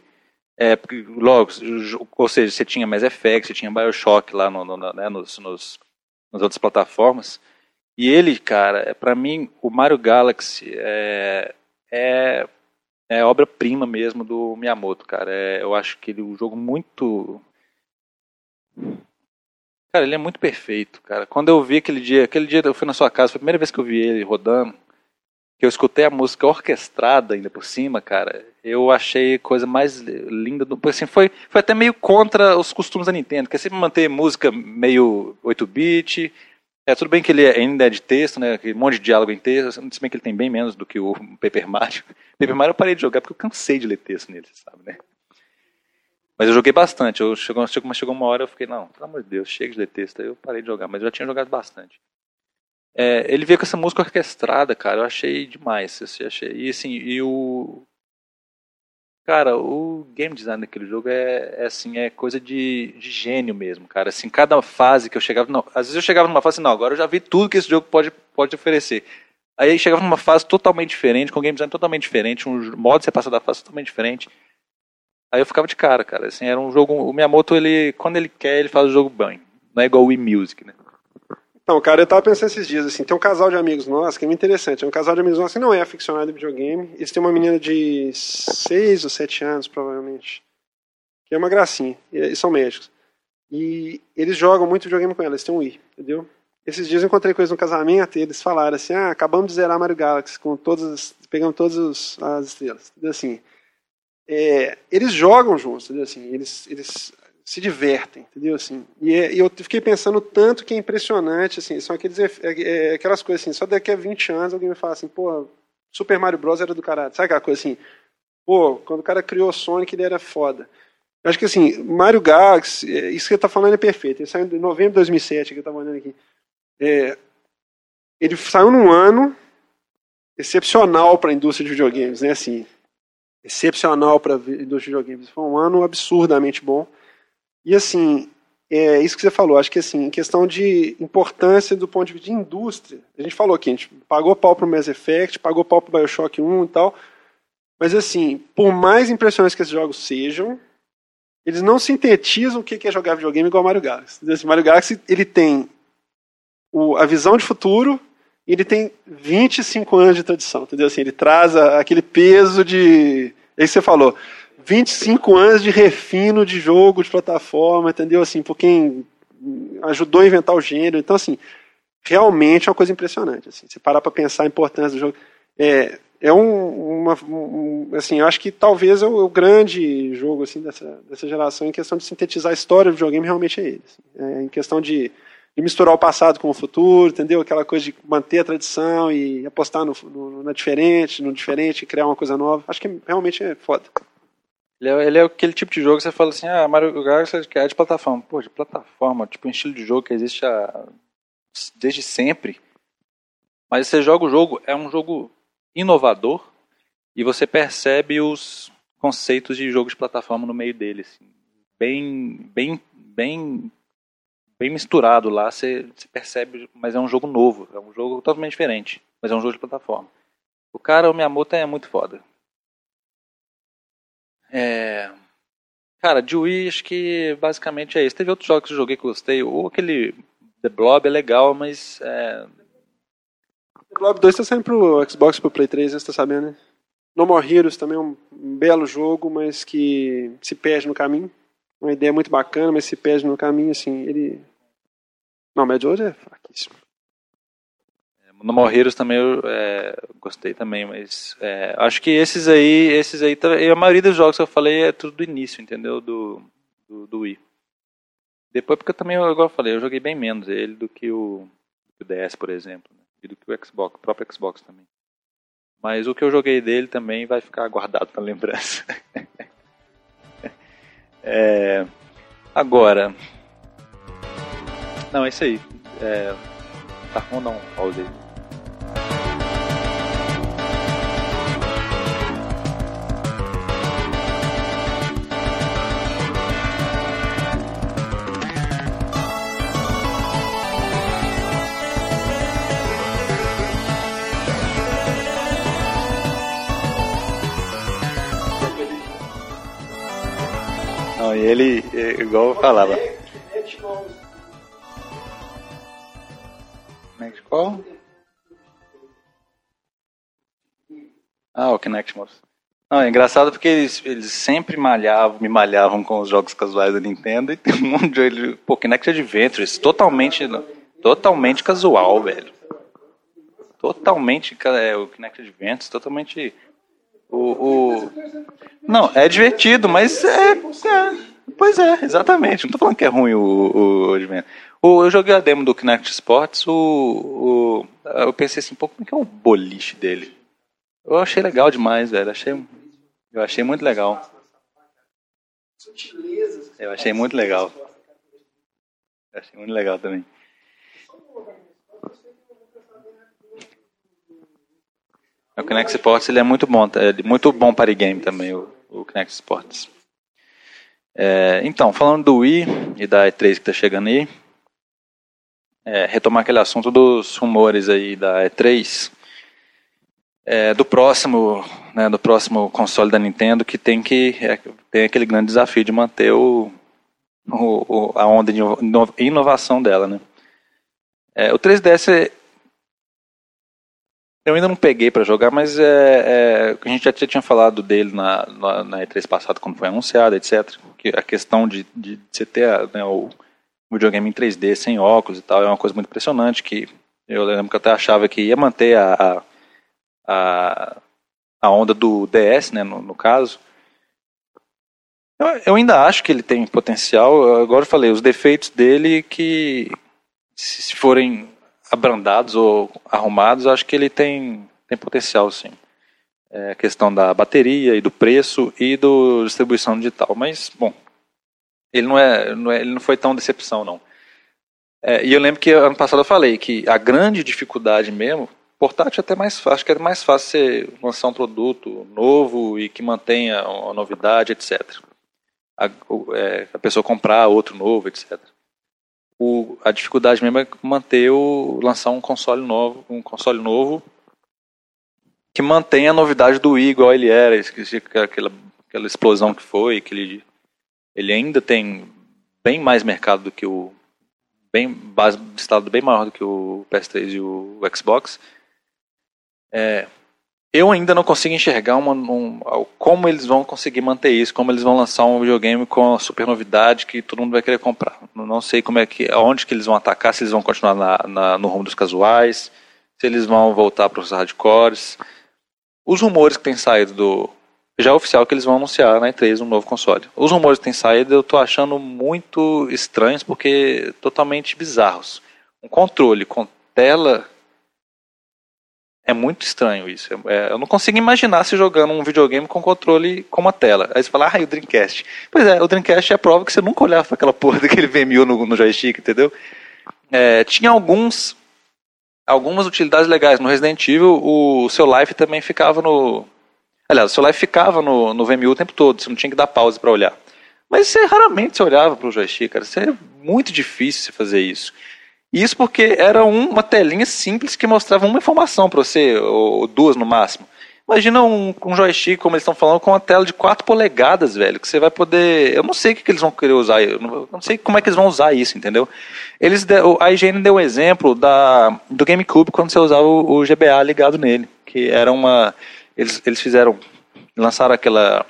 É, porque, logo, ou seja, você tinha Mass Effect, você tinha Bioshock lá no, no, né, nos, nos, nas outras plataformas. E ele, cara, é, para mim, o Mario Galaxy é, é, é obra-prima mesmo do Miyamoto, cara. É, eu acho que ele é um jogo muito. Cara, ele é muito perfeito, cara. Quando eu vi aquele dia, aquele dia eu fui na sua casa, foi a primeira vez que eu vi ele rodando que eu escutei a música orquestrada ainda por cima, cara, eu achei coisa mais linda do. Assim, foi, foi até meio contra os costumes da Nintendo, que é sempre manter música meio 8-bit. É, tudo bem que ele é, ainda é de texto, né? Um monte de diálogo em texto, se bem que ele tem bem menos do que o Paper Mario. <laughs> Paper Mario eu parei de jogar porque eu cansei de ler texto nele, sabe, né? Mas eu joguei bastante. Eu chegou, chegou, chegou uma hora eu fiquei, não, pelo amor de Deus, chega de ler texto. Aí eu parei de jogar, mas eu já tinha jogado bastante. É, ele veio com essa música orquestrada, cara, eu achei demais. Assim, achei. E assim, e o. Cara, o game design daquele jogo é, é assim, é coisa de, de, gênio mesmo, cara. Assim, cada fase que eu chegava. Não, às vezes eu chegava numa fase assim, não, agora eu já vi tudo que esse jogo pode, pode oferecer. Aí chegava numa fase totalmente diferente, com um game design totalmente diferente, um modo de você passar da fase totalmente diferente. Aí eu ficava de cara, cara. Assim, era um jogo. O Miyamoto, ele, quando ele quer, ele faz o jogo bem. Não é igual o Wii Music, né? Então, cara, eu tava pensando esses dias, assim, tem um casal de amigos nossos que é muito interessante. É um casal de amigos nossos que não é aficionado em videogame. Eles têm uma menina de 6 ou 7 anos, provavelmente. Que é uma gracinha. E são médicos. E eles jogam muito videogame com ela, eles têm um Wii, entendeu? Esses dias eu encontrei eles no casamento e eles falaram assim: ah, acabamos de zerar Mario Galaxy, com todas, pegando todas as estrelas. Entendeu? Assim, é, eles jogam juntos, entendeu? Assim, eles, eles se divertem, entendeu? Assim, e, é, e, eu fiquei pensando tanto que é impressionante, assim, são aqueles, é, é, aquelas coisas assim, só daqui a 20 anos alguém vai falar assim, pô, Super Mario Bros. era do caralho. Sabe aquela coisa assim? Pô, quando o cara criou Sonic, ele era foda. Eu acho que assim, Mario Galaxy, é, isso que ele tá falando é perfeito. Ele saiu em novembro de 2007, que eu tava olhando aqui. É, ele saiu num ano excepcional para a indústria de videogames, né? Assim, excepcional para a indústria de videogames. Foi um ano absurdamente bom. E assim, é isso que você falou, acho que assim, questão de importância do ponto de vista de indústria, a gente falou aqui, a gente pagou pau pro Mass Effect, pagou pau pro Bioshock 1 e tal, mas assim, por mais impressionantes que esses jogos sejam, eles não sintetizam o que é jogar videogame igual Mario Galaxy. Assim, Mario Galaxy, ele tem o, a visão de futuro e ele tem 25 anos de tradição, entendeu? Assim, ele traz a, aquele peso de... É isso que você falou 25 anos de refino de jogo, de plataforma, entendeu? Assim, por quem ajudou a inventar o gênero. Então, assim, realmente é uma coisa impressionante. Assim, você parar para pensar a importância do jogo. É, é um, uma, um, assim, acho que talvez é o, o, grande jogo assim dessa, dessa geração em questão de sintetizar a história do videogame realmente é ele. Assim. É, em questão de, de, misturar o passado com o futuro, entendeu? Aquela coisa de manter a tradição e apostar no, no, na diferente, no diferente, criar uma coisa nova. Acho que realmente é foda. Ele é, ele é, aquele tipo de jogo que você fala assim, ah, Mario Galaxy é de plataforma. Pô, de plataforma, tipo um estilo de jogo que existe há, desde sempre. Mas você joga o jogo, é um jogo inovador e você percebe os conceitos de jogo de plataforma no meio dele, assim, bem, bem, bem, bem misturado lá. Você, você, percebe, mas é um jogo novo, é um jogo totalmente diferente, mas é um jogo de plataforma. O cara, o Miyamoto é muito foda. É... Cara, de Wii acho que basicamente é isso. Teve outros jogos que eu joguei que eu gostei. Ou aquele The Blob é legal, mas é, Globe 2 tá saindo pro Xbox pro Play 3, você tá sabendo, né? No More Heroes também é um, belo jogo, mas que se perde no caminho. Uma ideia muito bacana, mas se perde no caminho, assim, ele... Não, Mad World é fraquíssimo. No More Heroes também eu é, gostei também, mas é, acho que esses aí, esses aí, tá, a maioria dos jogos que eu falei é tudo do início, entendeu? Do, do, do Wii. Depois, porque eu também, igual eu falei, eu joguei bem menos ele do que o, o DS, por exemplo. Né? e do que o Xbox, o próprio Xbox também. Mas o que eu joguei dele também vai ficar guardado na lembrança. <laughs> é, agora. Não, é isso aí. É, tá, vamos dar um pause aí. Ele, igual eu falava. Kinect qual? Ah, o Kinect Mouse. Não, é engraçado porque eles, eles sempre malhavam, me malhavam com os jogos casuais da Nintendo e tem um monte de. Pô, Kinect Adventures, totalmente, totalmente casual, velho. Totalmente, é, o Kinect Adventures, totalmente o, o... Não, é divertido, mas é, é, Pois é, exatamente. Não tô falando que é ruim o, o eu joguei a demo do Kinect Sports, o, o, eu pensei assim, pô, como é que é o boliche dele? Eu achei legal demais, velho. Achei, eu achei muito legal. Eu achei muito legal. Eu achei muito legal também. O Kinect Sports ele é muito bom, é muito bom para game também, o, o Kinect Sports. É, então, falando do Wii e da E3 que está chegando aí, é, retomar aquele assunto dos rumores aí da E3, é, do próximo, né, do próximo console da Nintendo que tem que é, tem aquele grande desafio de manter o, o, a onda de inovação dela, né? É, o 3DS eu ainda não peguei para jogar, mas é, é, a gente já tinha falado dele na, na, na, E3 passada, quando foi anunciado, etc. Que a questão de, de você ter né, o videogame em 3D, sem óculos e tal, é uma coisa muito impressionante, que eu lembro que eu até achava que ia manter a, a, a onda do DS, né, no, no caso. Eu, eu, ainda acho que ele tem potencial, agora eu falei, os defeitos dele que se forem abrandados ou arrumados, acho que ele tem, tem potencial, sim. É a questão da bateria e do preço e do distribuição digital. Mas, bom, ele não, é, não é ele não foi tão decepção, não. É, e eu lembro que ano passado eu falei que a grande dificuldade mesmo, portátil é até mais fácil, acho que é mais fácil você lançar um produto novo e que mantenha a novidade, etc. A, é, a pessoa comprar outro novo, etc o, a dificuldade mesmo é manter o lançar um console novo, um console novo que mantenha a novidade do Wii igual ele era, aquela, aquela explosão que foi, que ele, ele ainda tem bem mais mercado do que o bem base de estado bem maior do que o PS3 e o Xbox. É, eu ainda não consigo enxergar uma, um, como eles vão conseguir manter isso, como eles vão lançar um videogame com a super novidade que todo mundo vai querer comprar. Não sei como é que, aonde que eles vão atacar, se eles vão continuar na, na, no rumo dos casuais, se eles vão voltar para os hardcores. Os rumores que têm saído do já é oficial que eles vão anunciar na E3 um novo console. Os rumores que têm saído eu tô achando muito estranhos porque totalmente bizarros. Um controle com tela é muito estranho isso. É, eu não consigo imaginar se jogando um videogame com controle com uma tela. Aí você fala, ah, e o Dreamcast? Pois é, o Dreamcast é a prova que você nunca olhava para aquela <laughs> porra daquele VMU no, no joystick, entendeu? É, tinha alguns algumas utilidades legais. No Resident Evil, o seu life também ficava no. Aliás, o seu life ficava no, no VMU o tempo todo, você não tinha que dar pause para olhar. Mas você raramente você olhava para o joystick, cara. Isso é muito difícil você fazer isso. Isso porque era uma telinha simples que mostrava uma informação para você, ou duas no máximo. Imagina um, um joystick, como eles estão falando, com uma tela de 4 polegadas, velho, que você vai poder. Eu não sei o que, que eles vão querer usar, eu não, eu não, sei como é que eles vão usar isso, entendeu? Eles a IGN deu um exemplo da, do GameCube quando você usava o, o GBA ligado nele, que era uma. Eles, eles fizeram. lançaram aquela.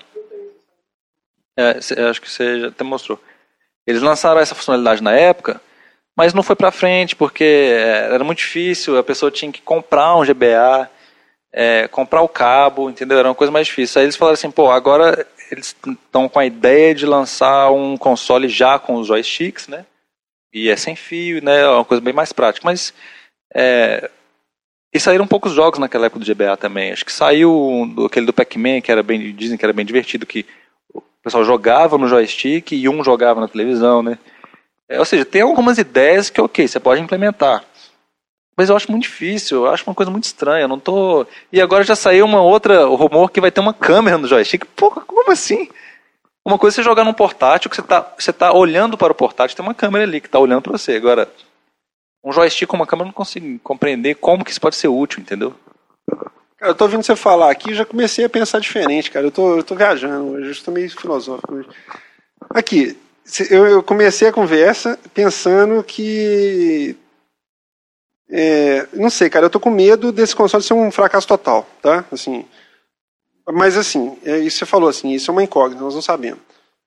É, acho que você já até mostrou. Eles lançaram essa funcionalidade na época mas não foi para frente porque é, era muito difícil, a pessoa tinha que comprar um GBA, é, comprar o cabo, entendeu? Era uma coisa mais difícil. Aí eles falaram assim, pô, agora eles estão com a ideia de lançar um console já com os joysticks, né? E é sem fio, né? É uma coisa bem mais prática. Mas é, e saíram poucos jogos naquela época do GBA também. Acho que saiu aquele do Pac-Man, que era bem, dizem que era bem divertido, que o pessoal jogava no joystick e um jogava na televisão, né? É, ou seja, tem algumas ideias que, ok, você pode implementar. Mas eu acho muito difícil, eu acho uma coisa muito estranha. Não tô. E agora já saiu uma outra rumor que vai ter uma câmera no joystick. Pô, como assim? Uma coisa é você jogar num portátil que você tá, você tá olhando para o portátil, tem uma câmera ali que está olhando para você. Agora, um joystick com uma câmera eu não consigo compreender como que isso pode ser útil, entendeu? Cara, eu tô ouvindo você falar aqui e já comecei a pensar diferente, cara. Eu tô, eu tô viajando hoje, eu estou meio filosófico hoje. Aqui, eu comecei a conversa pensando que. É, não sei, cara, eu tô com medo desse console ser um fracasso total, tá? Assim, mas assim, é, isso você falou assim, isso é uma incógnita, nós não sabemos.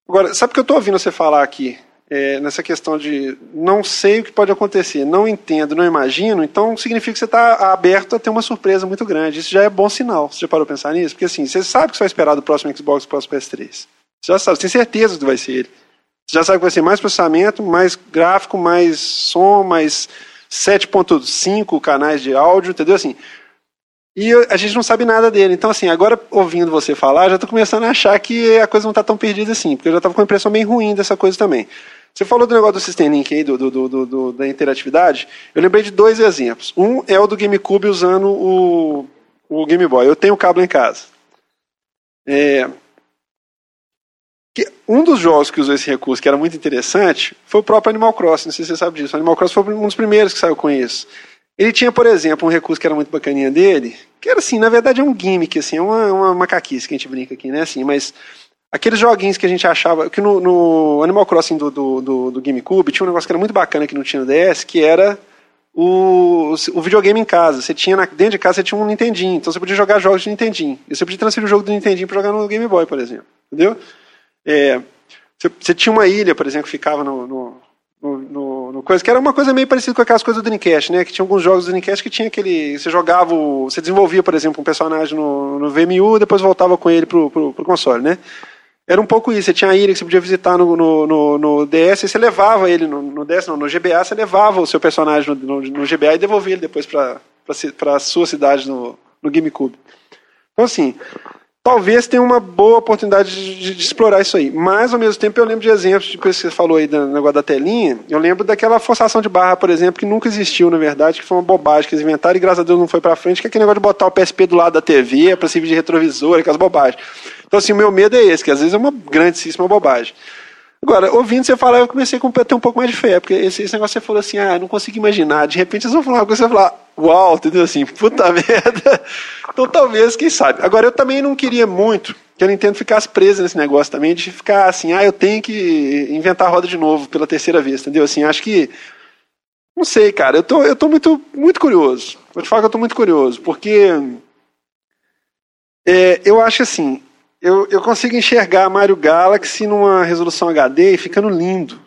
Agora, sabe o que eu tô ouvindo você falar aqui? É, nessa questão de não sei o que pode acontecer, não entendo, não imagino, então significa que você está aberto a ter uma surpresa muito grande. Isso já é bom sinal. Você já parou para pensar nisso? Porque assim, você sabe que você vai esperar do próximo Xbox do próximo PS3. Você já sabe, você tem certeza que vai ser ele. Você já sabe que vai ser mais processamento, mais gráfico, mais som, mais 7.5 canais de áudio, entendeu? Assim, e a gente não sabe nada dele. Então, assim, agora ouvindo você falar, já estou começando a achar que a coisa não está tão perdida assim, porque eu já estava com uma impressão bem ruim dessa coisa também. Você falou do negócio do System Link aí, do, do, do, do, da interatividade. Eu lembrei de dois exemplos. Um é o do GameCube usando o, o Game Boy. Eu tenho o cabo em casa. É, que um dos jogos que usou esse recurso, que era muito interessante, foi o próprio Animal Crossing. Não sei se você sabe disso. O Animal Crossing foi um dos primeiros que saiu com isso. Ele tinha, por exemplo, um recurso que era muito bacaninha dele, que era assim, na verdade é um gimmick, assim, é uma, uma macaquice que a gente brinca aqui, né? Assim, mas aqueles joguinhos que a gente achava. Que no, no Animal Crossing do, do, do, do GameCube tinha um negócio que era muito bacana que não tinha no DS, que era o, o videogame em casa. Você tinha dentro de casa você tinha um Nintendinho, então você podia jogar jogos de Nintendinho. E você podia transferir o jogo do Nintendinho para jogar no Game Boy, por exemplo. Entendeu? É, você, tinha uma ilha, por exemplo, que ficava no, no, no, no, coisa, que era uma coisa meio parecida com aquelas coisas do Dreamcast, né? Que tinha alguns jogos do Dreamcast que tinha aquele. Você jogava, você desenvolvia, por exemplo, um personagem no, no VMU, depois voltava com ele pro, pro, pro console, né? Era um pouco isso. Você tinha a ilha que você podia visitar no, no, no, no DS e você levava ele no, no DS, não, no GBA, você levava o seu personagem no, no, no GBA e devolvia ele depois para a sua cidade no, no GameCube. Então, assim, talvez tenha uma boa oportunidade de, de, explorar isso aí. Mas, ao mesmo tempo, eu lembro de exemplos, tipo que você falou aí do negócio da telinha, eu lembro daquela forçação de barra, por exemplo, que nunca existiu, na verdade, que foi uma bobagem que eles inventaram e, graças a Deus, não foi pra frente, que é aquele negócio de botar o PSP do lado da TV para servir de retrovisor, aquelas bobagens. Então, assim, o meu medo é esse, que às vezes é uma grandíssima bobagem. Agora, ouvindo você falar, eu comecei a ter um pouco mais de fé, porque esse, esse negócio você falou assim, ah, não consigo imaginar. De repente, eles vão falar uma coisa, você vai falar, uau, entendeu? Assim, puta <laughs> merda. Então, talvez, quem sabe. Agora, eu também não queria muito que a Nintendo ficasse presa nesse negócio também, de ficar assim, ah, eu tenho que inventar a roda de novo pela terceira vez, entendeu? Assim, acho que. Não sei, cara, eu tô, eu tô muito, muito curioso. Vou te falar que eu tô muito curioso, porque É, eu acho assim, eu, eu consigo enxergar Mario Galaxy numa resolução HD e ficando lindo.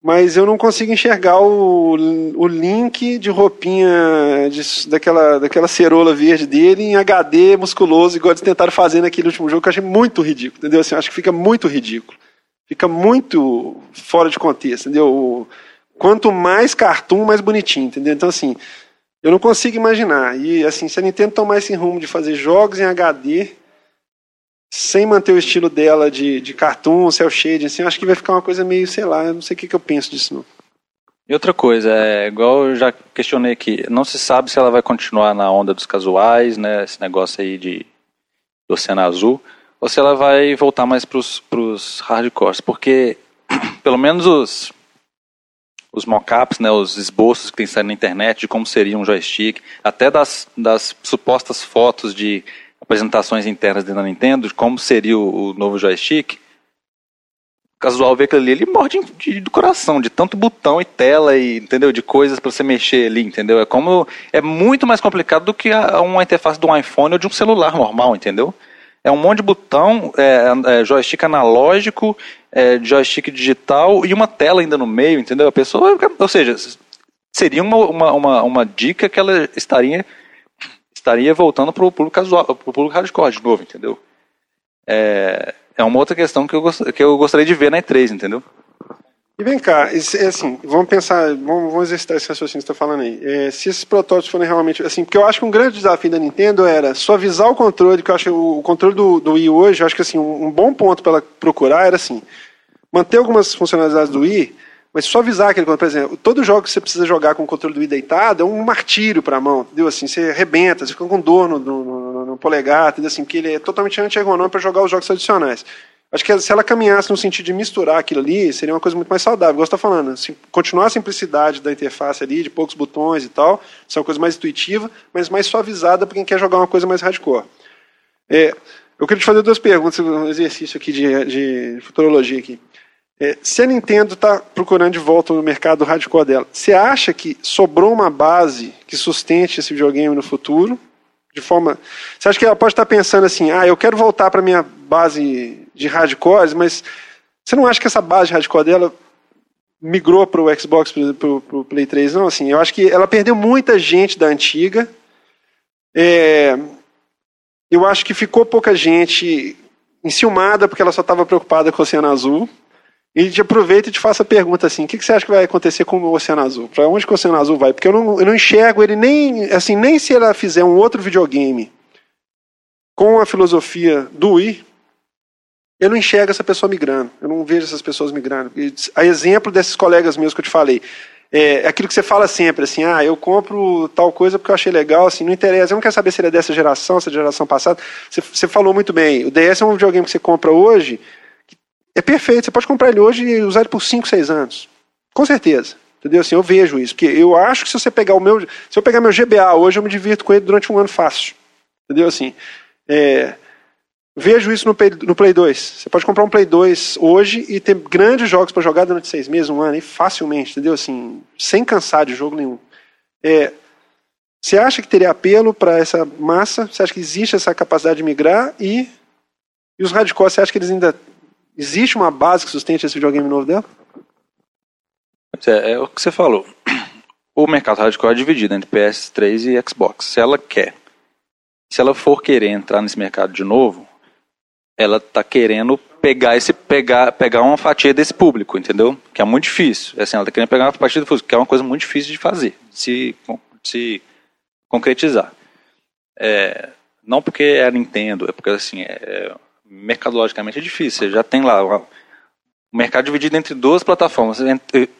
Mas eu não consigo enxergar o, o Link de roupinha de, daquela, daquela cerola verde dele em HD musculoso, igual eles tentaram fazer naquele último jogo, que eu achei muito ridículo, entendeu? Assim, acho que fica muito ridículo. Fica muito fora de contexto, entendeu? Quanto mais cartoon, mais bonitinho, entendeu? Então, assim, eu não consigo imaginar. E, assim, se a Nintendo tomar esse rumo de fazer jogos em HD, sem manter o estilo dela de, de cartoon, cel shading, assim, acho que vai ficar uma coisa meio, sei lá, eu não sei o que, que eu penso disso, não. E outra coisa, é igual eu já questionei aqui, não se sabe se ela vai continuar na onda dos casuais, né, esse negócio aí de do Oceano Azul, ou se ela vai voltar mais pros, pros hardcores, porque <clears throat> pelo menos os os mockups, né, os esboços que tem saído na internet de como seria um joystick, até das, das supostas fotos de apresentações internas dentro da Nintendo, de como seria o, o novo joystick, casual ver aquilo ali, ele morre de, de, do coração, de tanto botão e tela e, entendeu, de coisas para você mexer ali, entendeu? É como é muito mais complicado do que a, uma interface de um iPhone ou de um celular normal, entendeu? É um monte de botão, é, é joystick analógico, é, joystick digital e uma tela ainda no meio, entendeu? A pessoa, ou seja, seria uma, uma, uma, uma dica que ela estaria estaria voltando para o público casual, para o público hardcore de novo, entendeu? É, é uma outra questão que eu, gost, que eu gostaria de ver na E3, entendeu? E vem cá, assim, vamos pensar, vamos, vamos exercitar esse raciocínio que você está falando aí. É, se esses protótipos forem realmente. Assim, porque eu acho que um grande desafio da Nintendo era suavizar o controle, que eu acho o controle do, do Wii hoje, eu acho que assim, um, um bom ponto para ela procurar era assim, manter algumas funcionalidades do Wii, mas só avisar aquele por exemplo, todo jogo que você precisa jogar com o controle do Wii deitado é um martírio para a mão, entendeu? Assim, você arrebenta, você fica com dor no, no, no, no polegar, entendeu? Assim, que ele é totalmente anti-ergonômico para jogar os jogos tradicionais. Acho que se ela caminhasse no sentido de misturar aquilo ali, seria uma coisa muito mais saudável. Igual você está falando, assim, continuar a simplicidade da interface ali, de poucos botões e tal, isso é uma coisa mais intuitiva, mas mais suavizada para quem quer jogar uma coisa mais hardcore. É, eu queria te fazer duas perguntas, um exercício aqui de, de futurologia aqui. É, se a Nintendo está procurando de volta no mercado hardcore dela, você acha que sobrou uma base que sustente esse videogame no futuro? De forma, você acha que ela pode estar pensando assim, ah, eu quero voltar para minha base de hardcores, mas você não acha que essa base de hardcore dela migrou para o Xbox, para o Play 3? Não, assim, eu acho que ela perdeu muita gente da antiga. É, eu acho que ficou pouca gente enciumada porque ela só estava preocupada com o Oceano Azul. E te aproveita e te faça a pergunta assim: o que, que você acha que vai acontecer com o Oceano Azul? Para onde que o Oceano Azul vai? Porque eu não, eu não enxergo ele nem assim, nem se ela fizer um outro videogame com a filosofia do Wii, eu não enxergo essa pessoa migrando. Eu não vejo essas pessoas migrando. E, a exemplo desses colegas meus que eu te falei, é, é aquilo que você fala sempre, assim, ah, eu compro tal coisa porque eu achei legal, assim, não interessa, eu não quero saber se ele é dessa geração, se é da geração passada. Você, você falou muito bem, o DS é um videogame que você compra hoje, é perfeito. Você pode comprar ele hoje e usar ele por 5, 6 anos. Com certeza. Entendeu? Assim, eu vejo isso. Porque eu acho que se você pegar o meu. Se eu pegar meu GBA hoje, eu me divirto com ele durante um ano fácil. Entendeu? Assim. É, vejo isso no Play, no Play 2. Você pode comprar um Play 2 hoje e ter grandes jogos para jogar durante seis meses, um ano, e facilmente, entendeu? Assim, sem cansar de jogo nenhum. É, você acha que teria apelo para essa massa? Você acha que existe essa capacidade de migrar? E, e os hardcore, você acha que eles ainda Existe uma base que sustente esse videogame novo dela? É, é o que você falou. O mercado hardcore é dividido entre PS3 e Xbox. Se ela quer, se ela for querer entrar nesse mercado de novo, ela está querendo pegar esse pegar pegar uma fatia desse público, entendeu? Que é muito difícil. É assim, ela está querendo pegar uma fatia do público, que é uma coisa muito difícil de fazer, se se concretizar. É, não porque é a Nintendo, é porque assim é, mercadologicamente é difícil. Você já tem lá o mercado dividido entre duas plataformas.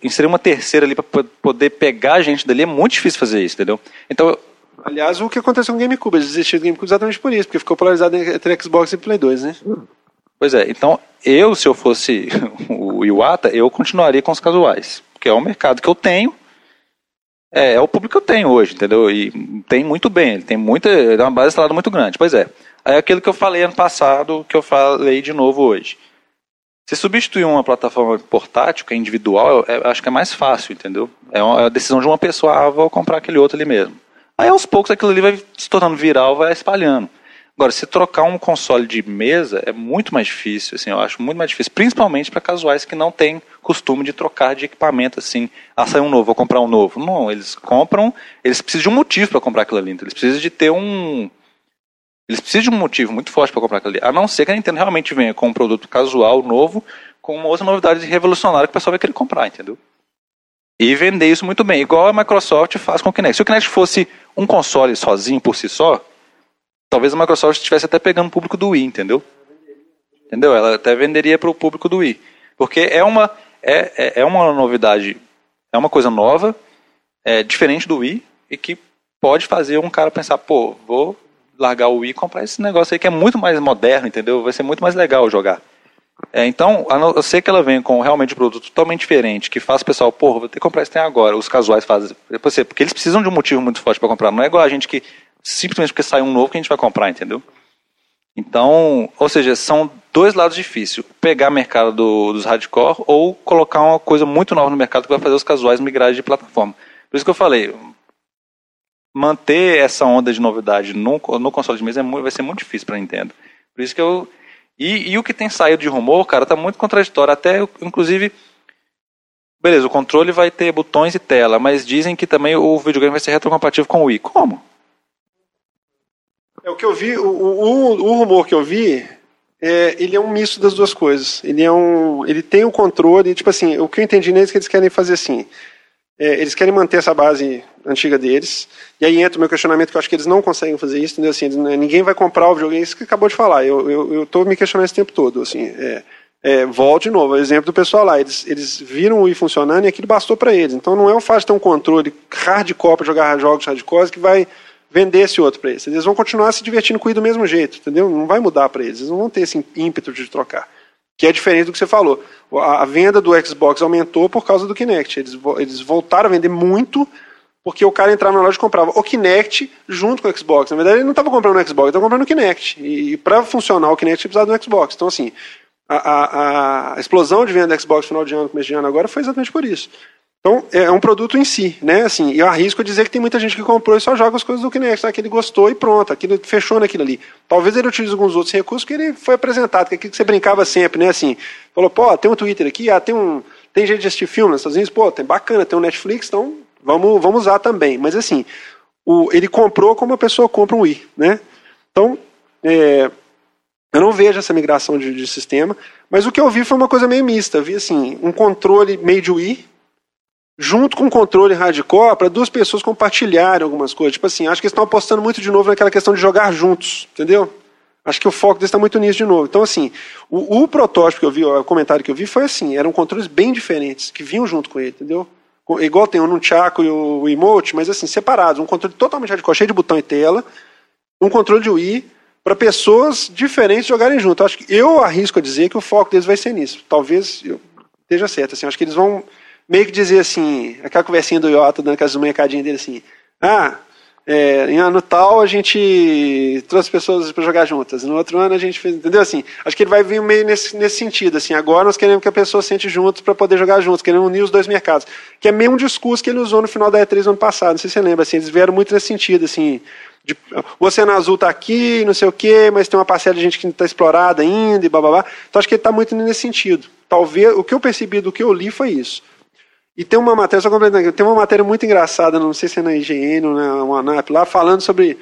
Inserir uma terceira ali para poder pegar a gente dali é muito difícil fazer isso, entendeu? Então. Aliás, o que aconteceu com o GameCube? Eles desistiram do GameCube exatamente por isso, porque ficou polarizado entre Xbox e Play 2, né? Pois é, então eu, se eu fosse <laughs> o Iwata, eu continuaria com os casuais, porque é o mercado que eu tenho, é, é o público que eu tenho hoje, entendeu? E tem muito bem, ele tem muita, ele é uma base instalada muito grande. Pois é. É aquilo que eu falei ano passado, que eu falei de novo hoje. Se substituir uma plataforma portátil, que é individual, eu, acho que é mais fácil, entendeu? É uma, é a decisão de uma pessoa, ah, vou comprar aquele outro ali mesmo. Aí aos poucos aquilo ali vai se tornando viral, vai espalhando. Agora, se trocar um console de mesa é muito mais difícil, assim, eu acho muito mais difícil, principalmente para casuais que não têm costume de trocar de equipamento, assim, ah, saiu um novo, vou comprar um novo. Não, eles compram, eles precisam de um motivo para comprar aquilo ali, então eles precisam de ter um... Eles precisam de um motivo muito forte para comprar aquilo ali, a não ser que a Nintendo realmente venha com um produto casual novo, com uma outra novidade revolucionária que o pessoal vai querer comprar, entendeu? E vender isso muito bem, igual a Microsoft faz com o Kinect. Se o Kinect fosse um console sozinho por si só, talvez a Microsoft estivesse até pegando o público do Wii, entendeu? Entendeu? Ela até venderia para o público do Wii. Porque é uma, é, é, é uma novidade, é uma coisa nova, é diferente do Wii, e que pode fazer um cara pensar, pô, vou largar o Wii e comprar esse negócio aí que é muito mais moderno, entendeu? Vai ser muito mais legal jogar. É, então, eu sei que ela vem com realmente um produto totalmente diferente, que faz o pessoal, pô, vou ter que comprar esse tem agora. Os casuais fazem. Porque eles precisam de um motivo muito forte para comprar. Não é igual a gente que simplesmente porque sai um novo que a gente vai comprar, entendeu? Então, ou seja, são dois lados difíceis. Pegar mercado do, dos hardcore ou colocar uma coisa muito nova no mercado que vai fazer os casuais migrarem de plataforma. Por isso que eu falei, manter essa onda de novidade no, no console de mesa é vai ser muito difícil para Nintendo. Por isso que eu... E, e, o que tem saído de rumor, cara, tá muito contraditório. Até, inclusive... Beleza, o controle vai ter botões e tela, mas dizem que também o videogame vai ser retrocompatível com o Wii. Como? É o que eu vi, o, o, o rumor que eu vi, é, ele é um misto das duas coisas. Ele é um, ele tem o um controle, tipo assim, o que eu entendi neles é que eles querem fazer assim. É, eles querem manter essa base antiga deles. E aí entra o meu questionamento que eu acho que eles não conseguem fazer isso, entendeu? Assim, ninguém vai comprar o videogame, isso que acabou de falar. Eu estou me questionando esse tempo todo, assim. É, é, volto de novo, o exemplo do pessoal lá, eles, eles viram o Wii funcionando e aquilo bastou para eles. Então não é o fato de ter um controle hardcore para jogar jogos hardcore que vai vender esse outro para eles. Eles vão continuar se divertindo com ele do mesmo jeito, entendeu? Não vai mudar para eles. Eles não vão ter esse ímpeto de trocar. Que é diferente do que você falou. A, a venda do Xbox aumentou por causa do Kinect. Eles, eles voltaram a vender muito porque o cara entrava na loja e comprava o Kinect junto com o Xbox. Na verdade, ele não estava comprando o Xbox, ele estava comprando o Kinect. E, e para funcionar o Kinect, precisava do Xbox. Então, assim, a, a, a, explosão de venda do Xbox no final de ano, começo de ano agora, foi exatamente por isso. Então, é um produto em si, né? Assim, eu arrisco dizer que tem muita gente que comprou e só joga as coisas do Kinect, tá? que ele gostou e pronto, aquilo fechou naquilo ali. Talvez ele utilize alguns outros recursos que ele foi apresentado, que é aquilo que você brincava sempre, né? Assim, falou, pô, tem um Twitter aqui, ah, tem um. Tem jeito de assistir filme nos pô, tem bacana, tem um Netflix, então vamos, vamos usar também. Mas assim, o, ele comprou como a pessoa compra um Wii, né? Então, é, eu não vejo essa migração de, de, sistema, mas o que eu vi foi uma coisa meio mista. Vi assim, um controle meio de Wii, junto com o controle hardcore para duas pessoas compartilharem algumas coisas. Tipo assim, acho que eles estão apostando muito de novo naquela questão de jogar juntos, entendeu? Acho que o foco deles está muito nisso de novo. Então, assim, o, o, protótipo que eu vi, o comentário que eu vi foi assim, eram controles bem diferentes, que vinham junto com ele, entendeu? Igual tem o Nunchaku e o, Emote, mas assim, separados. Um controle totalmente hardcore, cheio de botão e tela, um controle de Wii, para pessoas diferentes jogarem junto. Acho que eu arrisco a dizer que o foco deles vai ser nisso. Talvez eu esteja certo. Assim, acho que eles vão meio que dizer assim, aquela conversinha do Iota, dando aquelas mercadinhas dele assim, ah, é, em ano tal a gente trouxe pessoas para jogar juntas, no outro ano a gente fez, entendeu assim? Acho que ele vai vir meio nesse, nesse sentido, assim, agora nós queremos que a pessoa sente juntos para poder jogar juntos, queremos unir os dois mercados, que é meio um discurso que ele usou no final da E3 do ano passado, não sei se você lembra, assim, eles vieram muito nesse sentido, assim, de, o Oceano Azul está aqui, não sei o quê, mas tem uma parcela de gente que não está explorada ainda, e blá, blá, blá. Então acho que ele está muito nesse sentido. Talvez, o que eu percebi do que eu li foi isso. E tem uma matéria, só completando tem uma matéria muito engraçada, não sei se é na IGN ou na ANAP, lá falando sobre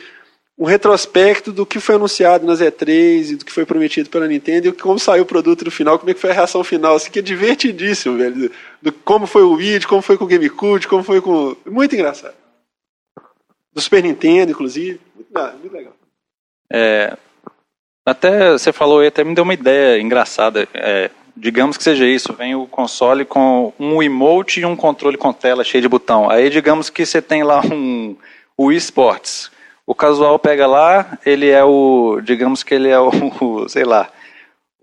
um retrospecto do que foi anunciado nas E3 e do que foi prometido pela Nintendo e como saiu o produto no final, como é que foi a reação final, assim, que é divertidíssimo, velho. Do, como foi o Wii, como foi com o GameCube, como foi com. Muito engraçado. Do Super Nintendo, inclusive. Muito, muito legal. É, até você falou aí, até me deu uma ideia engraçada. É, digamos que seja isso, vem o console com um emote e um controle com tela cheio de botão. Aí digamos que você tem lá um o eSports. O casual pega lá, ele é o, digamos que ele é o, <laughs> sei lá,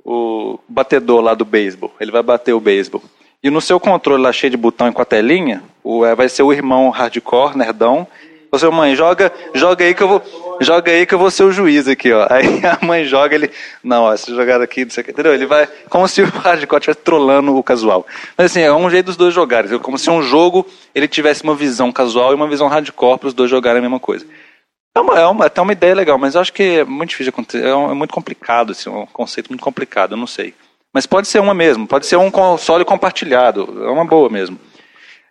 o batedor lá do beisebol. Ele vai bater o beisebol. E no seu controle lá cheio de botão e com a telinha, o, é, vai ser o irmão hardcore, nerdão, Ô, seu mãe, joga, joga aí que eu vou, joga aí que eu vou ser o juiz aqui, ó. Aí <laughs> a mãe joga, ele, não, ó, essa jogada aqui, não sei o que, entendeu? Ele vai, como se o <laughs> hardcore estivesse trolando o casual. Mas assim, é um jeito dos dois jogarem, como se um jogo, ele tivesse uma visão casual e uma visão hardcore para os dois jogarem a mesma coisa. É, uma, é uma, até uma ideia legal, mas eu acho que é muito difícil de acontecer. É, um, é muito complicado, assim, um conceito muito complicado, eu não sei. Mas pode ser uma mesmo, pode ser um console compartilhado, é uma boa mesmo.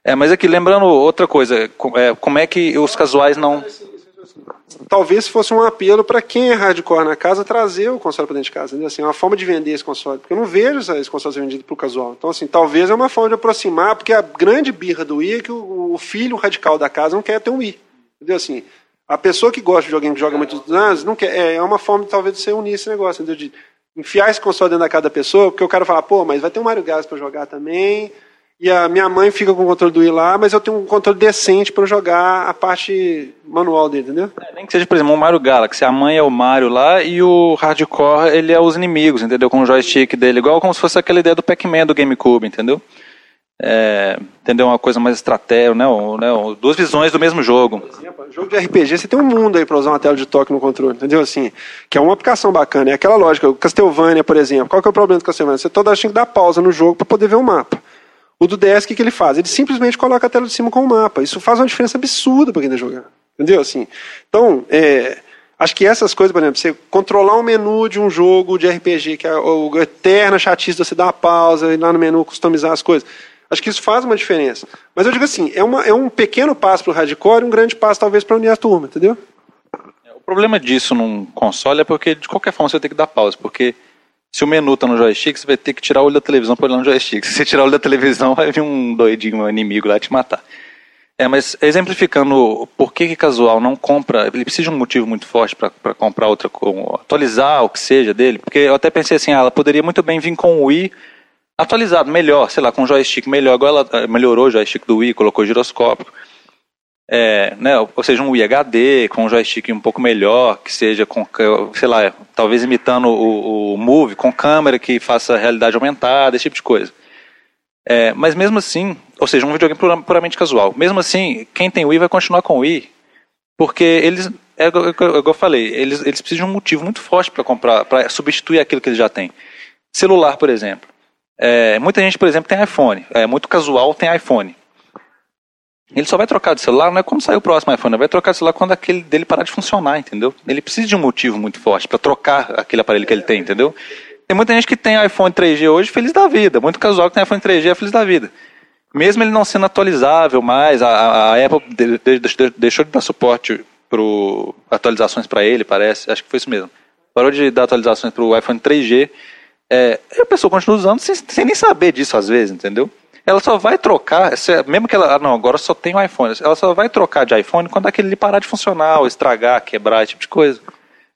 É, mas aqui, lembrando outra coisa, é, como é que os casuais não. Talvez fosse um apelo para quem é hardcore na casa trazer o console para dentro de casa. Assim, é uma forma de vender esse console. Porque eu não vejo esse console ser vendido para o casual. Então, assim, talvez é uma forma de aproximar, porque a grande birra do Wii é que o, filho radical da casa não quer ter um Wii. Entendeu? Assim, a pessoa que gosta de alguém que joga muitos anos, não quer, é, é uma forma, talvez, de você unir esse negócio, entendeu? De enfiar esse console dentro da casa da pessoa, porque o cara fala, pô, mas vai ter um Mario Galaxy para jogar também e a minha mãe fica com o controle do Wii lá, mas eu tenho um controle decente para jogar a parte manual dele, entendeu? É, nem que seja, por exemplo, o Mario Galaxy, a mãe é o Mario lá e o Hardcore ele é os inimigos, entendeu? Com o joystick dele, igual como se fosse aquela ideia do Pac-Man do GameCube, entendeu? É, entendeu? Uma coisa mais estratégica, né? né? Duas visões do mesmo jogo. Jogo de RPG, você tem um mundo aí para usar uma tela de toque no controle, entendeu? Assim, que é uma aplicação bacana. É aquela lógica. O Castlevania, por exemplo. Qual que é o problema do Castlevania? Você toda hora tem que dar pausa no jogo para poder ver o mapa. O do DS, o que, que ele faz? Ele simplesmente coloca a tela de cima com o mapa. Isso faz uma diferença absurda para quem está jogando. Entendeu? Assim, então, é, acho que essas coisas, por exemplo, você controlar um menu de um jogo de RPG, que é o eterna chatice de você dar uma pausa, ir lá no menu customizar as coisas. Acho que isso faz uma diferença. Mas eu digo assim, é, uma, é um pequeno passo para o hardcore e um grande passo talvez para unir a turma, entendeu? O problema disso num console é porque de qualquer forma você ter que dar pausa, porque se o menu tá no joystick, você vai ter que tirar o olho da televisão para olhar no joystick. <laughs> Se você tirar o olho da televisão, vai vir um doidinho, um inimigo lá te matar. É, mas exemplificando por que, que casual não compra, ele precisa de um motivo muito forte para comprar outra, atualizar o que seja dele, porque eu até pensei assim, ah, ela poderia muito bem vir com o Wii atualizado, melhor, sei lá, com joystick melhor, agora ela melhorou o joystick do Wii, colocou giroscópio é, né, ou seja, um HD com um joystick um pouco melhor, que seja com, sei lá, talvez imitando o, o Move, com câmera que faça realidade aumentada, esse tipo de coisa. É, mas mesmo assim, ou seja, um videogame puramente casual. Mesmo assim, quem tem Wii vai continuar com Wii, porque eles, é, igual eu falei, eles, eles precisam de um motivo muito forte para comprar, para substituir aquilo que eles já têm. Celular, por exemplo. É, muita gente, por exemplo, tem iPhone. É muito casual, tem iPhone. Ele só vai trocar de celular, não é quando sair o próximo iPhone, ele vai trocar de celular quando aquele dele parar de funcionar, entendeu? Ele precisa de um motivo muito forte para trocar aquele aparelho que ele tem, entendeu? Tem muita gente que tem iPhone 3G hoje feliz da vida, muito casual que tem iPhone 3G é feliz da vida. Mesmo ele não sendo atualizável mais, a, a Apple deixou de dar suporte para atualizações para ele, parece, acho que foi isso mesmo. Parou de dar atualizações para o iPhone 3G, é, a pessoa continua usando sem, sem nem saber disso às vezes, entendeu? Ela só vai trocar, mesmo que ela, ah, não, agora só tem o um iPhone, ela só vai trocar de iPhone quando aquele parar de funcionar, ou estragar, quebrar, esse tipo de coisa.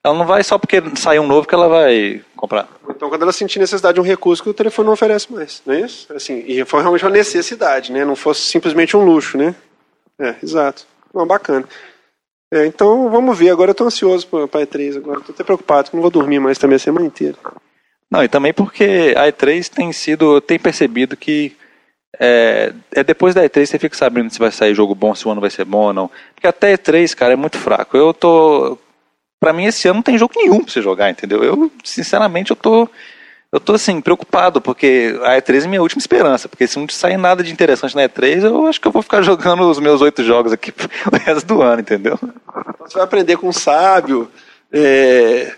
Ela não vai só porque saiu um novo que ela vai comprar. Então, quando ela sentir necessidade de um recurso que o telefone não oferece mais, não é isso? Assim, e foi realmente uma necessidade, né? Não fosse simplesmente um luxo, né? É, exato. Não, bacana. É, então, vamos ver. Agora eu estou ansioso para a E3 agora. Estou até preocupado, que não vou dormir mais também a semana inteira. Não, e também porque a E3 tem sido, tem percebido que é, é, depois da E3 você fica sabendo se vai sair jogo bom, se o ano vai ser bom ou não. Porque até E3, cara, é muito fraco. Eu tô. Pra mim, esse ano não tem jogo nenhum pra você jogar, entendeu? Eu, sinceramente, eu tô. Eu tô assim, preocupado, porque a E3 é minha última esperança. Porque se não sair nada de interessante na E3, eu acho que eu vou ficar <laughs> jogando os meus oito jogos aqui <laughs> o resto do ano, entendeu? Você vai aprender com um sábio, é,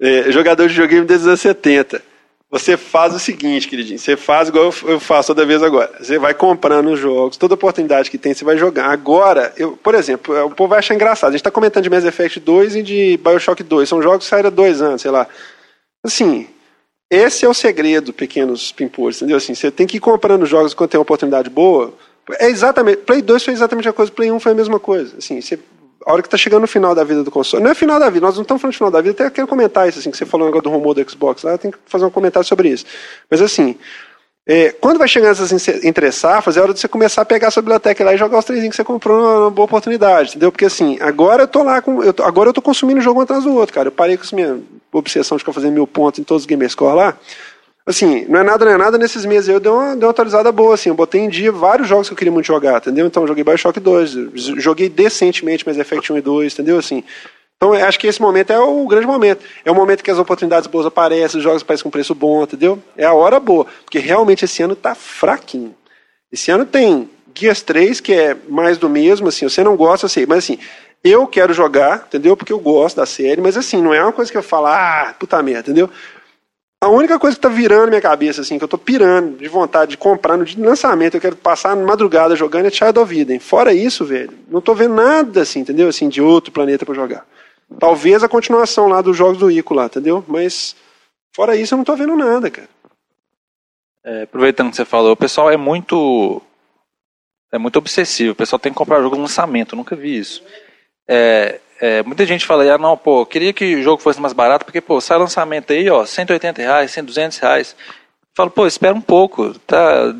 é, jogador de videogame desde os anos 70 você faz o seguinte, queridinho. Você faz igual eu faço toda vez agora. Você vai comprando os jogos, toda oportunidade que tem, você vai jogar. Agora, eu, por exemplo, o povo vai achar engraçado. A gente está comentando de Mass Effect 2 e de Bioshock 2. São jogos que saíram há dois anos, sei lá. Assim, esse é o segredo, pequenos pimpores, entendeu? Assim, você tem que ir comprando jogos quando tem uma oportunidade boa. É exatamente. Play 2 foi exatamente a coisa, Play 1 foi a mesma coisa. Assim, você a hora que está chegando no final da vida do console. Não é final da vida, nós não estamos falando de final da vida, até quero comentar isso, assim, que você falou agora do rumor do Xbox lá, tem que fazer um comentário sobre isso. Mas assim, é, quando vai chegando essas entre safras, é hora de você começar a pegar a sua biblioteca lá e jogar os três que você comprou numa boa oportunidade, entendeu? Porque assim, agora eu tô lá com. Eu tô, agora eu tô consumindo jogo um atrás do outro, cara. Eu parei com essa minha obsessão de ficar fazendo mil pontos em todos os Gamerscore lá. Assim, não é nada, não é nada, nesses meses eu dei uma, dei uma atualizada boa, assim, eu botei em dia vários jogos que eu queria muito jogar, entendeu? Então, joguei Bioshock 2, joguei decentemente Mass Effect 1 e 2, entendeu? Assim, então, acho que esse momento é o grande momento. É o momento que as oportunidades boas aparecem, os jogos aparecem com preço bom, entendeu? É a hora boa, porque realmente esse ano tá fraquinho. Esse ano tem Gears 3, que é mais do mesmo, assim, você não gosta, assim, mas assim, eu quero jogar, entendeu? Porque eu gosto da série, mas assim, não é uma coisa que eu falo, ah, puta merda, entendeu? A única coisa que tá virando minha cabeça, assim, que eu tô pirando de vontade de comprar no dia de lançamento, eu quero passar madrugada jogando é Child of Eden. Fora isso, velho, não tô vendo nada, assim, entendeu? Assim, de outro planeta para jogar. Talvez a continuação lá dos jogos do Ico lá, entendeu? Mas fora isso eu não tô vendo nada, cara. É, aproveitando que você falou, o pessoal é muito é muito obsessivo. O pessoal tem que comprar jogo no lançamento. Nunca vi isso. É, é, muita gente fala, ah, não, pô, queria que o jogo fosse mais barato, porque, pô, sai lançamento aí, ó, 180 reais, 100, 200 reais. Falo, pô, espera um pouco, tá?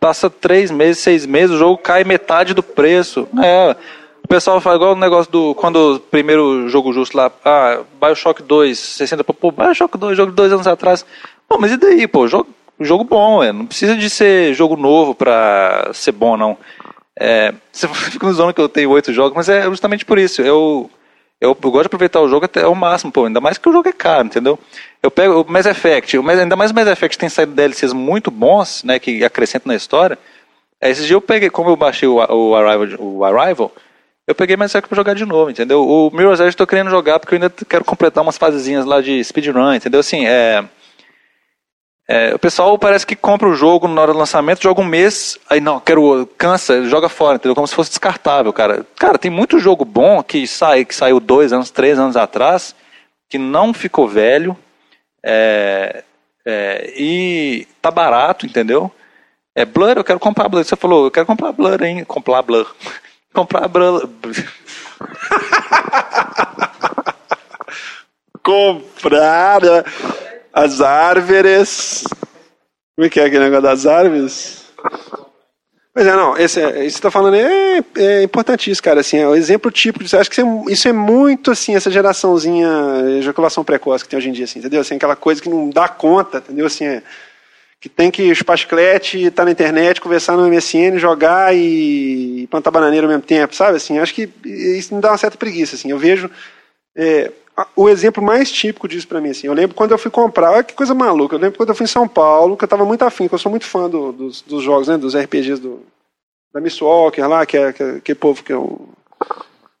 Passa três meses, seis meses, o jogo cai metade do preço. É, o pessoal fala igual o negócio do. Quando o primeiro jogo justo lá, ah, Bioshock 2, 60, pô, Bioshock 2, jogo de dois anos atrás. Pô, mas e daí, pô, jogo, jogo bom, é, não precisa de ser jogo novo pra ser bom, não. É, <laughs> você fica nos zoando que eu tenho oito jogos, mas é justamente por isso. Eu, eu, eu, gosto de aproveitar o jogo até o máximo, pô, ainda mais que o jogo é caro, entendeu? Eu pego o Mass Effect, o, ainda mais o Mass Effect tem saído DLCs muito bons, né, que acrescentam na história. Aí, esses dias eu peguei, como eu baixei o, o, Arrival, o Arrival, eu peguei Mass Effect pra jogar de novo, entendeu? O Mirror's Edge eu tô querendo jogar porque eu ainda quero completar umas fasezinhas lá de speedrun, entendeu? Assim, é... É, o pessoal parece que compra o jogo na hora do lançamento, joga um mês, aí não, quero, cansa, joga fora, entendeu? Como se fosse descartável, cara. Cara, tem muito jogo bom que sai, que saiu dois anos, três anos atrás, que não ficou velho, é, é, e tá barato, entendeu? É Blur, eu quero comprar Blur. Você falou, eu quero comprar Blur, hein? Comprar Blur. <laughs> comprar Blur. <laughs> comprar. As árvores. Como é que é aquele negócio das árvores? Mas é, não, esse, é, isso que você tá falando é, é importantíssimo, cara, assim, é o exemplo típico disso, acho que isso é, isso é, muito, assim, essa geraçãozinha, ejaculação precoce que tem hoje em dia, assim, entendeu? Assim, aquela coisa que não dá conta, entendeu? Assim, é, que tem que chupar chiclete, estar tá na internet, conversar no MSN, jogar e plantar bananeira ao mesmo tempo, sabe? Assim, acho que isso me dá uma certa preguiça, assim, eu vejo... É, o exemplo mais típico disso para mim, assim, eu lembro quando eu fui comprar, olha que coisa maluca, eu lembro quando eu fui em São Paulo, que eu estava muito afim, que eu sou muito fã do, dos, dos, jogos, né, dos RPGs do, da Miss Walker lá, que é, que, é, que é povo que é o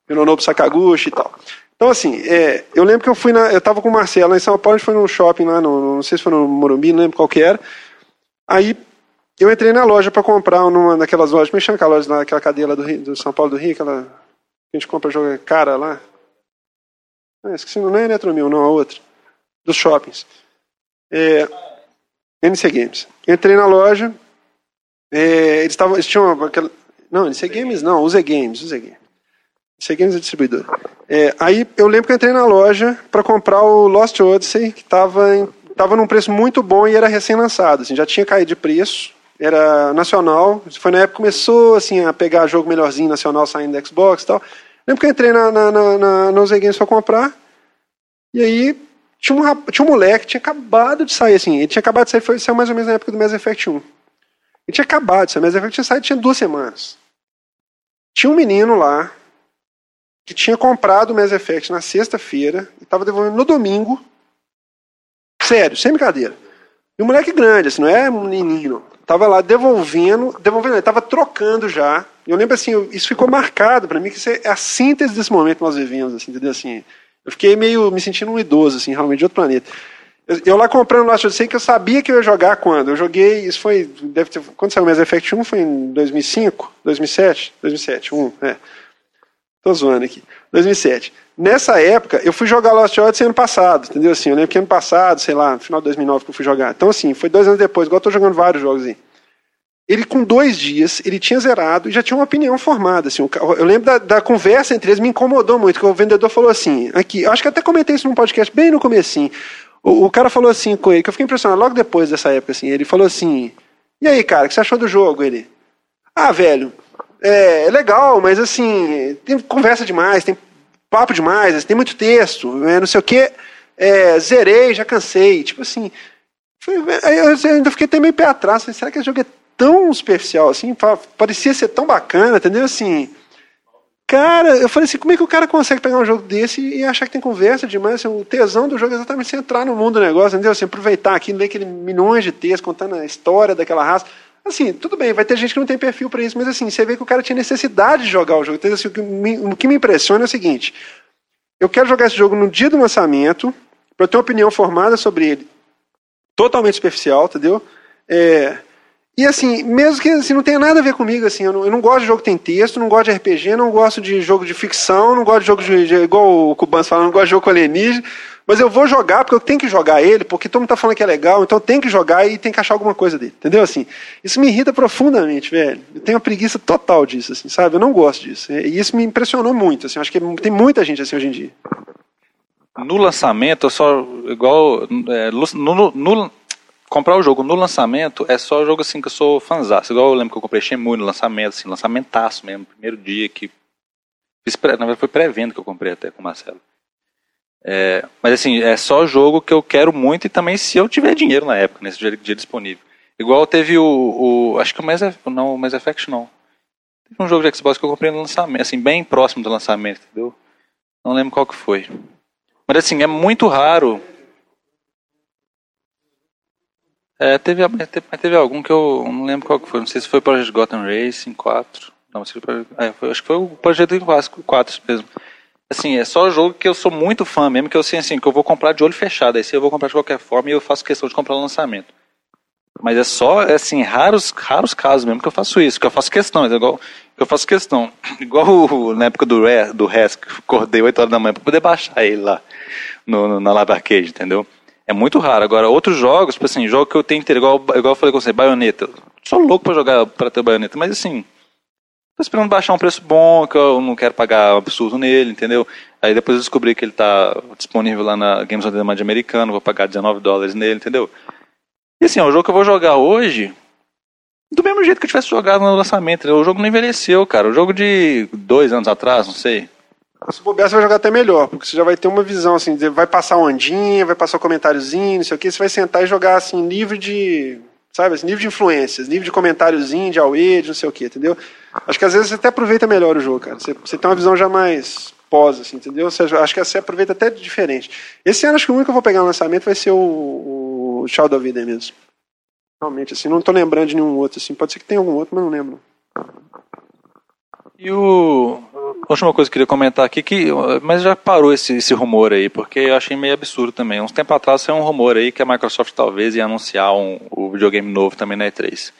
Minonobu Sakaguchi e tal. Então, assim, é, eu lembro que eu fui na, eu tava com o Marcelo em São Paulo, a gente foi num shopping lá, no, não sei se foi no Morumbi, não lembro qual que era, aí eu entrei na loja para comprar numa daquelas lojas, me chama aquela loja lá, aquela cadeia lá do, Rio, do São Paulo do Rio, aquela que a gente compra jogo cara lá, ah, esqueci, não é Eletromil, não, a outra. Dos shoppings. É, NC Games. Entrei na loja, é, eles, tavam, eles tinham aquela, Não, NC Games não, Use Games, Use Games. NC Games é distribuidor. É, aí eu lembro que eu entrei na loja para comprar o Lost Odyssey, que estava tava num preço muito bom e era recém-lançado. Assim, já tinha caído de preço, era nacional. Foi na época que começou assim, a pegar jogo melhorzinho nacional saindo do Xbox e tal. Lembro que eu entrei na, na, na, na nos Games pra comprar. E aí tinha um, tinha um moleque que tinha acabado de sair, assim. Ele tinha acabado de sair, foi saiu mais ou menos na época do Mass Effect 1. Ele tinha acabado de sair, Mass Effect tinha saído tinha duas semanas. Tinha um menino lá que tinha comprado o Mass Effect na sexta-feira e estava devolvendo no domingo. Sério, sem brincadeira. E um moleque grande, assim, não é um menino. Tava lá devolvendo, devolvendo, ele tava trocando já. Eu lembro assim, isso ficou marcado para mim, que isso é a síntese desse momento que nós vivemos, assim, entendeu? Assim, eu fiquei meio me sentindo um idoso, assim, realmente, de outro planeta. Eu, eu lá comprando Lost Odyssey, que eu sabia que eu ia jogar quando. Eu joguei, isso foi, deve ter, quando saiu o Mass Effect 1 foi em 2005, 2007, 2007, 1, é. Tô zoando aqui. 2007. Nessa época, eu fui jogar Lost Odyssey ano passado, entendeu? Assim, eu lembro que ano passado, sei lá, no final de 2009 que eu fui jogar. Então, assim, foi dois anos depois, igual eu tô jogando vários jogos aí. Ele, com dois dias, ele tinha zerado e já tinha uma opinião formada. Assim, eu lembro da, da conversa entre eles, me incomodou muito, que o vendedor falou assim, aqui, acho que até comentei isso num podcast bem no começo, o, o cara falou assim com ele, que eu fiquei impressionado logo depois dessa época, assim, ele falou assim, e aí, cara, o que você achou do jogo? Ele, ah, velho, é, é legal, mas assim, tem conversa demais, tem papo demais, tem muito texto, é, não sei o quê. É, zerei, já cansei. Tipo assim. Foi, eu ainda fiquei até meio pé atrás. Falei, será que esse jogo é tão especial assim? Parecia ser tão bacana, entendeu? Assim. Cara, eu falei assim, como é que o cara consegue pegar um jogo desse e achar que tem conversa demais? Assim, o tesão do jogo é exatamente você entrar no mundo do negócio, entendeu? Assim, aproveitar aqui, ler aquele milhões de textos contando a história daquela raça. Assim, tudo bem, vai ter gente que não tem perfil para isso, mas assim, você vê que o cara tinha necessidade de jogar o jogo. Então, assim, o, que me, o que me impressiona é o seguinte: eu quero jogar esse jogo no dia do lançamento, para ter uma opinião formada sobre ele, totalmente superficial, entendeu? É, e assim, mesmo que assim, não tenha nada a ver comigo, assim, eu não, eu não, gosto de jogo que tem texto, não gosto de RPG, não gosto de jogo de ficção, não gosto de jogo de, de igual o Cubans fala, não gosto de jogo com alienígena, mas eu vou jogar porque eu tenho que jogar ele, porque todo mundo tá falando que é legal, então eu tenho que jogar e tem que achar alguma coisa dele, entendeu? Assim, isso me irrita profundamente, velho. Eu tenho uma preguiça total disso, assim, sabe? Eu não gosto disso. E isso me impressionou muito, assim, acho que tem muita gente assim hoje em dia. No lançamento, eu só, igual, é, no, no, comprar o jogo no lançamento é só jogo assim que eu sou fãzaço. Igual eu lembro que eu comprei Shenmue no lançamento, assim, lançamentaço mesmo, primeiro dia que. Na verdade foi pré-venda que eu comprei até com o Marcelo. É, mas assim, é só jogo que eu quero muito e também se eu tiver dinheiro na época, nesse dia, dia disponível. Igual teve o, o. Acho que o Mass, não, o Mass Effect não. Teve um jogo de Xbox que eu comprei no lançamento, assim, bem próximo do lançamento, entendeu? Não lembro qual que foi. Mas assim, é muito raro É, teve, mas teve algum que eu não lembro qual que foi. Não sei se foi o Project Gotham Racing 4. Não, se foi, é, foi, acho que foi o Project 4 mesmo. Assim, é só jogo que eu sou muito fã mesmo, que eu sei assim, que eu vou comprar de olho fechado. Aí se eu vou comprar de qualquer forma e eu faço questão de comprar no lançamento. Mas é só, é assim, raros, raros casos mesmo que eu faço isso, que eu faço questão, é igual, eu faço questão. <laughs> Igual o, na época do, Re, do Res, que acordei 8 horas da manhã pra poder baixar ele lá no, no na Live Arcade, entendeu? É muito raro. Agora, outros jogos, tipo assim, jogo que eu tenho interesse, igual, igual eu falei com você, baioneta. Sou louco pra jogar, pra ter baioneta, mas assim, tô esperando baixar um preço bom, que eu não quero pagar um absurdo nele, entendeu? Aí depois eu descobri que ele tá disponível lá na Games on Demand americano, vou pagar 19 dólares nele, entendeu? E assim, é um jogo que eu vou jogar hoje, do mesmo jeito que eu tivesse jogado no lançamento. O jogo não envelheceu, cara. O jogo de dois anos atrás, não sei. Se bobear, você vai jogar até melhor, porque você já vai ter uma visão, assim, vai passar ondinha, vai passar um comentáriozinho, não sei o que, você vai sentar e jogar, assim, livre de, sabe, assim, livre de influências, livre de comentáriozinho, de away, de não sei o que, entendeu? Acho que às vezes você até aproveita melhor o jogo, cara. Você, você tem uma visão já mais pós, assim, entendeu? Acho que você aproveita até diferente. Esse ano, acho que o único que eu vou pegar no lançamento vai ser o, Shadow of Vida mesmo. Realmente, assim, não estou lembrando de nenhum outro, assim. Pode ser que tenha algum outro, mas não lembro. E o. A última coisa que eu queria comentar aqui, que, mas já parou esse, esse rumor aí, porque eu achei meio absurdo também. Uns tempos atrás saiu um rumor aí que a Microsoft talvez ia anunciar um, o videogame novo também na E3.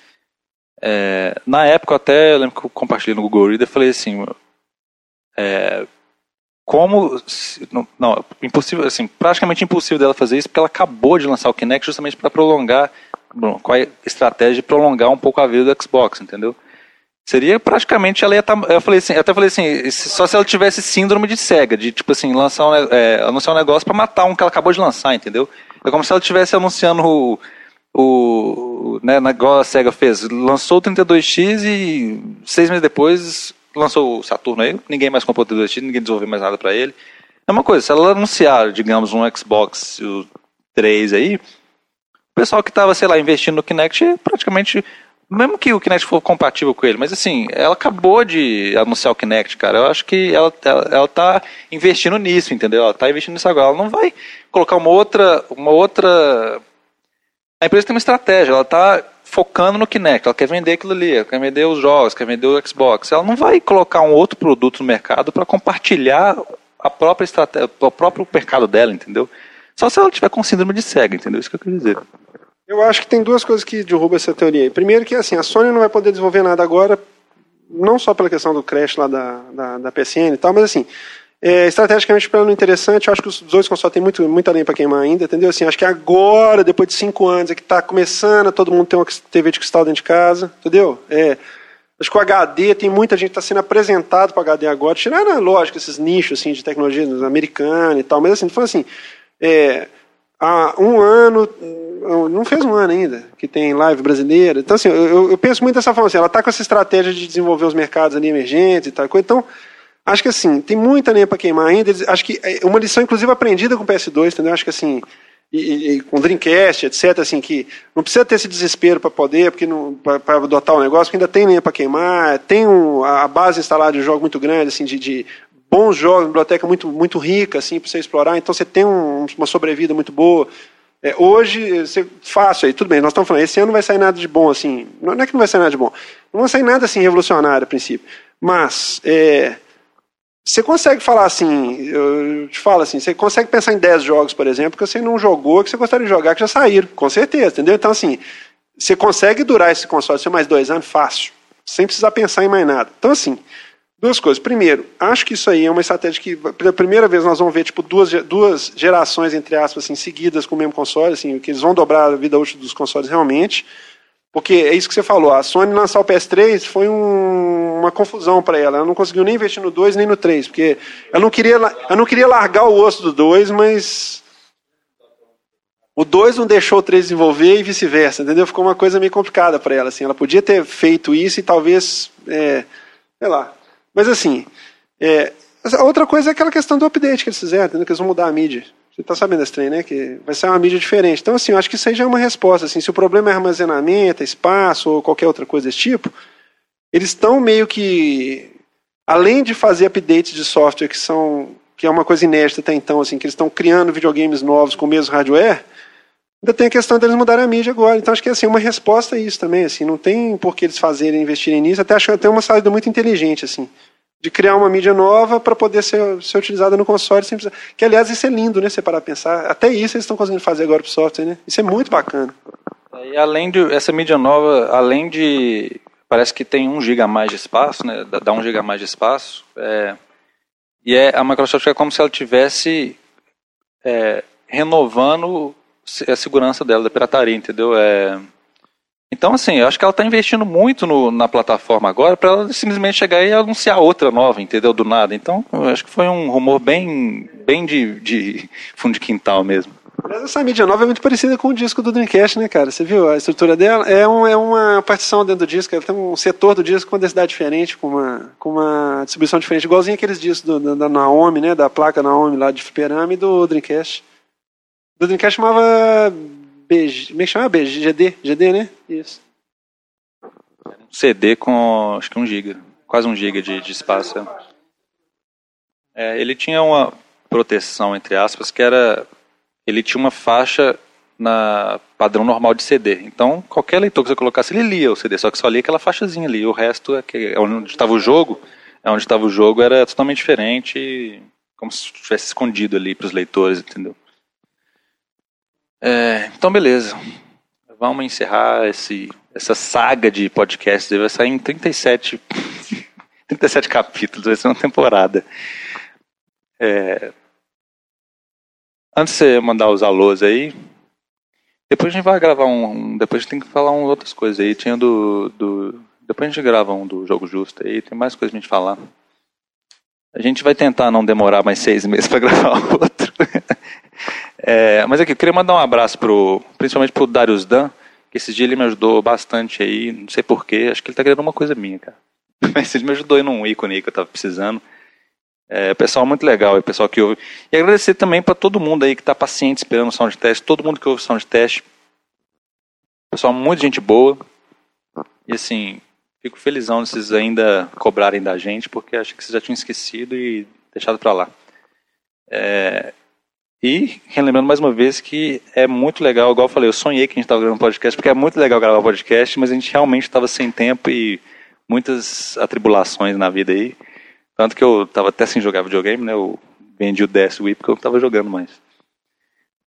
É, na época, até eu lembro que eu compartilhei no Google Reader e falei assim: é, como. Não, não, impossível, assim, praticamente impossível dela fazer isso, porque ela acabou de lançar o Kinect justamente para prolongar. Bom, qual é a estratégia de prolongar um pouco a vida do Xbox, entendeu? Seria praticamente ela ia tá, eu falei assim, eu até falei assim, só se ela tivesse síndrome de cega, de tipo assim, lançar um, é, anunciar um negócio para matar um que ela acabou de lançar, entendeu? É como se ela estivesse anunciando o, né, igual a SEGA fez, lançou o 32X e seis meses depois lançou o Saturno aí, ninguém mais comprou o 32X, ninguém desenvolveu mais nada para ele. É uma coisa, se ela anunciar, digamos, um Xbox o 3 aí, o pessoal que estava, sei lá, investindo no Kinect praticamente mesmo que o Kinect for compatível com ele, mas assim, ela acabou de anunciar o Kinect, cara. Eu acho que ela, ela, ela tá investindo nisso, entendeu? Ela tá investindo nisso agora. Ela não vai colocar uma outra. Uma outra. A empresa tem uma estratégia, ela tá focando no Kinect, ela quer vender aquilo ali, ela quer vender os jogos, quer vender o Xbox. Ela não vai colocar um outro produto no mercado para compartilhar a própria estratégia, o próprio mercado dela, entendeu? Só se ela tiver com síndrome de cega, entendeu? Isso que eu quero dizer. Eu acho que tem duas coisas que derrubam essa teoria. Primeiro que assim, a Sony não vai poder desenvolver nada agora, não só pela questão do crash lá da, da, da PSN e tal, mas assim, é, estrategicamente para não interessante, eu acho que os dois consoles têm muito, muita lenha para queimar ainda, entendeu? Assim, acho que agora, depois de cinco anos, é que está começando, todo mundo tem uma TV de cristal dentro de casa, entendeu? É, acho que o HD, tem muita gente que está sendo apresentado para HD agora, tirando, lógico, esses nichos assim, de tecnologia americana e tal, mas assim, falando assim, é, há um ano, não fez um ano ainda, que tem live brasileira. Então, assim, eu, eu penso muito dessa forma, assim, ela está com essa estratégia de desenvolver os mercados ali emergentes e tal. Então, acho que assim, tem muita lenha para queimar ainda. Acho que é uma lição, inclusive, aprendida com o PS2, entendeu? Acho que assim, e, e, com Dreamcast, etc., assim, que não precisa ter esse desespero para poder, porque para adotar o negócio, porque ainda tem lenha para queimar, tem um, a base instalada de jogo muito grande, assim, de, de bons jogos, biblioteca muito, muito rica, assim, para você explorar, então você tem um, uma sobrevida muito boa. É, hoje, você, fácil aí, tudo bem, nós estamos falando, esse ano não vai sair nada de bom, assim, não é que não vai sair nada de bom, não vai sair nada assim revolucionário a princípio, mas é, você consegue falar assim, eu te falo assim, você consegue pensar em 10 jogos, por exemplo, que você não jogou, que você gostaria de jogar, que já saíram, com certeza, entendeu? Então, assim, você consegue durar esse console mais dois anos fácil, sem precisar pensar em mais nada. Então, assim, Duas coisas. Primeiro, acho que isso aí é uma estratégia que, pela primeira vez, nós vamos ver tipo, duas, duas gerações, entre aspas, assim, seguidas com o mesmo console, assim, que eles vão dobrar a vida útil dos consoles realmente. Porque é isso que você falou, a Sony lançar o PS3 foi um, uma confusão para ela. Ela não conseguiu nem investir no 2 nem no 3, porque ela não queria, ela não queria largar o osso do 2, mas o 2 não deixou o 3 desenvolver e vice-versa, entendeu? Ficou uma coisa meio complicada para ela. Assim. Ela podia ter feito isso e talvez, é, sei lá, mas assim, é, outra coisa é aquela questão do update que eles fizeram, entendeu? que eles vão mudar a mídia. Você está sabendo desse trem, né? Que vai ser uma mídia diferente. Então, assim, eu acho que isso aí já é uma resposta. Assim, se o problema é armazenamento, é espaço ou qualquer outra coisa desse tipo, eles estão meio que. Além de fazer updates de software que são. que é uma coisa inédita até então, assim, que eles estão criando videogames novos com o mesmo hardware, ainda tem a questão deles mudarem a mídia agora. Então acho que assim, uma resposta a isso também, assim, não tem por que eles fazerem, investirem nisso, até acho que tem uma saída muito inteligente, assim de criar uma mídia nova para poder ser, ser utilizada no console sem precisar. Que, aliás, isso é lindo, né? Você parar pensar. Até isso eles estão conseguindo fazer agora para o software, né? Isso é muito bacana. E além de essa mídia nova, além de parece que tem um giga a mais de espaço, né? Dá um giga a mais de espaço. É, e é a Microsoft é como se ela tivesse é, renovando a segurança dela da pirataria, entendeu? É, então, assim, eu acho que ela está investindo muito no, na plataforma agora para ela simplesmente chegar e anunciar outra nova, entendeu? Do nada. Então, eu acho que foi um rumor bem, bem de, de fundo de quintal mesmo. Mas essa mídia nova é muito parecida com o disco do Dreamcast, né, cara? Você viu a estrutura dela? É, um, é uma partição dentro do disco, ela tem um setor do disco com uma densidade diferente, com uma, com uma distribuição diferente, igualzinho aqueles discos do, da, da Naomi, né, da placa Naomi lá de Fliperama e do Dreamcast. Do Dreamcast chamava BG, como é que chama? BG, GD, GD, né? Isso. CD com acho que um giga, quase um giga de, de espaço. É, ele tinha uma proteção entre aspas que era, ele tinha uma faixa na padrão normal de CD. Então qualquer leitor que você colocasse ele lia o CD, só que só lia aquela faixazinha ali. O resto é que é onde estava o jogo, é onde estava o jogo era totalmente diferente, como se estivesse escondido ali para os leitores, entendeu? É, então, beleza. Vamos encerrar esse, essa saga de podcasts. Vai sair em 37, 37 <laughs> capítulos, vai ser uma temporada. É, antes de você mandar os alôs aí, depois a gente vai gravar um. Depois a gente tem que falar um, outras coisas aí. Tinha do, do. Depois a gente grava um do Jogo Justo aí, tem mais coisa pra gente falar. A gente vai tentar não demorar mais seis meses para <laughs> gravar outro. É, mas aqui, eu queria mandar um abraço pro, principalmente pro Darius Dan, que esse dia ele me ajudou bastante aí, não sei porquê, acho que ele tá querendo uma coisa minha, cara. <laughs> Mas ele me ajudou aí num ícone aí que eu tava precisando. É, pessoal muito legal, o pessoal que ouve. E agradecer também para todo mundo aí que tá paciente esperando o sound test, todo mundo que ouve o sound test. Pessoal, muita gente boa. E assim, fico felizão de vocês ainda cobrarem da gente, porque acho que vocês já tinham esquecido e deixado para lá. É, e relembrando mais uma vez que é muito legal, igual eu falei, eu sonhei que a gente estava gravando podcast, porque é muito legal gravar podcast, mas a gente realmente estava sem tempo e muitas atribulações na vida aí. Tanto que eu estava até sem jogar videogame, né? Eu vendi o DS Wii porque eu estava jogando mais.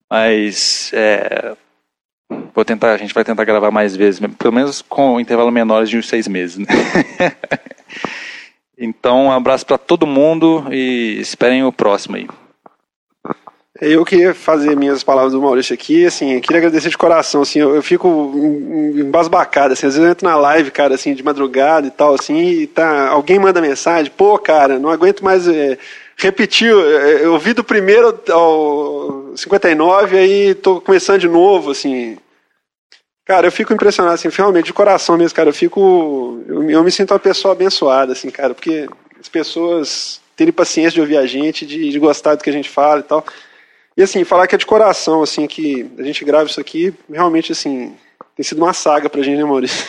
Mas é, vou tentar, a gente vai tentar gravar mais vezes, pelo menos com intervalo menores de uns seis meses, né? <laughs> então, um abraço para todo mundo e esperem o próximo aí. Eu queria fazer minhas palavras do Maurício aqui, assim, queria agradecer de coração, assim, eu, eu fico embasbacado, assim, às vezes eu entro na live, cara, assim, de madrugada e tal, assim, e tá, alguém manda mensagem, pô, cara, não aguento mais é, repetir, é, eu vi do primeiro ao 59, aí tô começando de novo, assim, cara, eu fico impressionado, assim, realmente, de coração mesmo, cara, eu fico, eu, eu me sinto uma pessoa abençoada, assim, cara, porque as pessoas terem paciência de ouvir a gente, de, de gostar do que a gente fala e tal, e assim, falar que é de coração, assim, que a gente grava isso aqui, realmente, assim, tem sido uma saga pra gente, né, Maurício?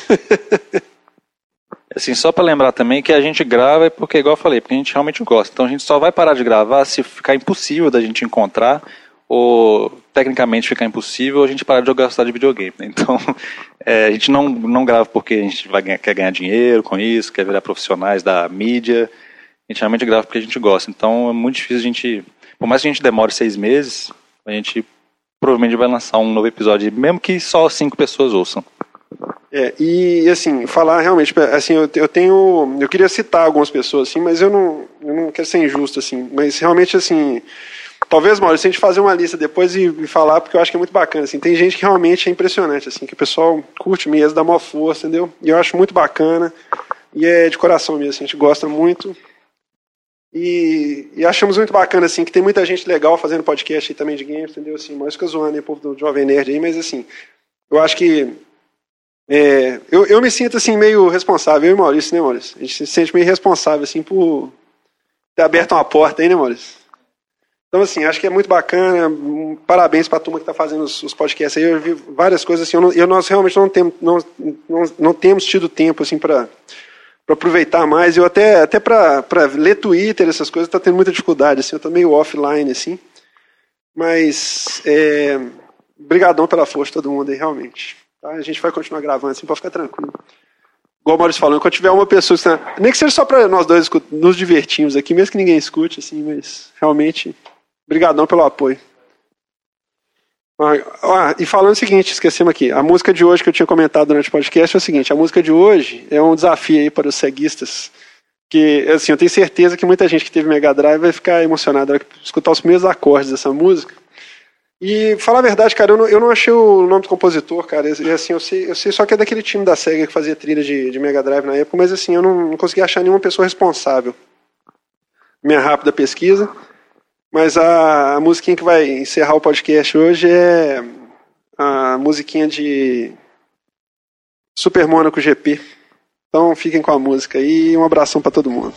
<laughs> assim, só para lembrar também que a gente grava é porque, igual eu falei, porque a gente realmente gosta. Então a gente só vai parar de gravar se ficar impossível da gente encontrar ou tecnicamente ficar impossível, a gente parar de jogar de videogame. Né? Então, <laughs> é, a gente não, não grava porque a gente vai quer ganhar dinheiro com isso, quer virar profissionais da mídia. A gente realmente grava porque a gente gosta. Então, é muito difícil a gente. Por mais que a gente demore seis meses, a gente provavelmente vai lançar um novo episódio, mesmo que só cinco pessoas ouçam. É, e assim, falar realmente, assim, eu, eu tenho, eu queria citar algumas pessoas assim, mas eu não, eu não quero ser injusto assim, mas realmente assim, talvez, Maurício, a gente fazer uma lista depois e, e, falar, porque eu acho que é muito bacana, assim, tem gente que realmente é impressionante, assim, que o pessoal curte mesmo, dá uma força, entendeu? E eu acho muito bacana, e é de coração mesmo, assim, a gente gosta muito, e, e, achamos muito bacana, assim, que tem muita gente legal fazendo podcast aí também de games, entendeu? Assim, mais fica zoando aí, o povo do Jovem Nerd aí, mas assim, eu acho que é, eu, eu me sinto assim meio responsável, eu e Maurício, né, Maurício? A gente se sente meio responsável assim por ter aberto uma porta aí, né, Maurício? Então, assim, acho que é muito bacana. Parabéns para a turma que está fazendo os, os, podcasts aí. Eu vi várias coisas assim. Eu, eu nós realmente não temos, não, não, não temos tido tempo assim para aproveitar mais. Eu até, até para ler Twitter, essas coisas, está tendo muita dificuldade. Assim, eu estou meio offline, assim. Mas, é, brigadão pela força todo mundo aí, realmente. Tá? A gente vai continuar gravando assim, pode ficar tranquilo. Igual o Maurício falou, quando tiver uma pessoa que está, nem que seja só para nós dois nos divertirmos aqui, mesmo que ninguém escute, assim, mas realmente, brigadão pelo apoio. Ah, e falando o seguinte, esquecemos aqui, a música de hoje que eu tinha comentado durante o podcast é o seguinte, a música de hoje é um desafio aí para os ceguistas, que assim, eu tenho certeza que muita gente que teve Mega Drive vai ficar emocionada ao escutar os primeiros acordes dessa música, e falar a verdade, cara, eu não, eu não achei o nome do compositor, cara. E, assim, eu sei, eu sei só que é daquele time da SEGA que fazia trilha de, de Mega Drive na época, mas assim, eu não, não consegui achar nenhuma pessoa responsável. Minha rápida pesquisa. Mas a, a musiquinha que vai encerrar o podcast hoje é a musiquinha de Super Mônaco GP. Então fiquem com a música e um abração para todo mundo.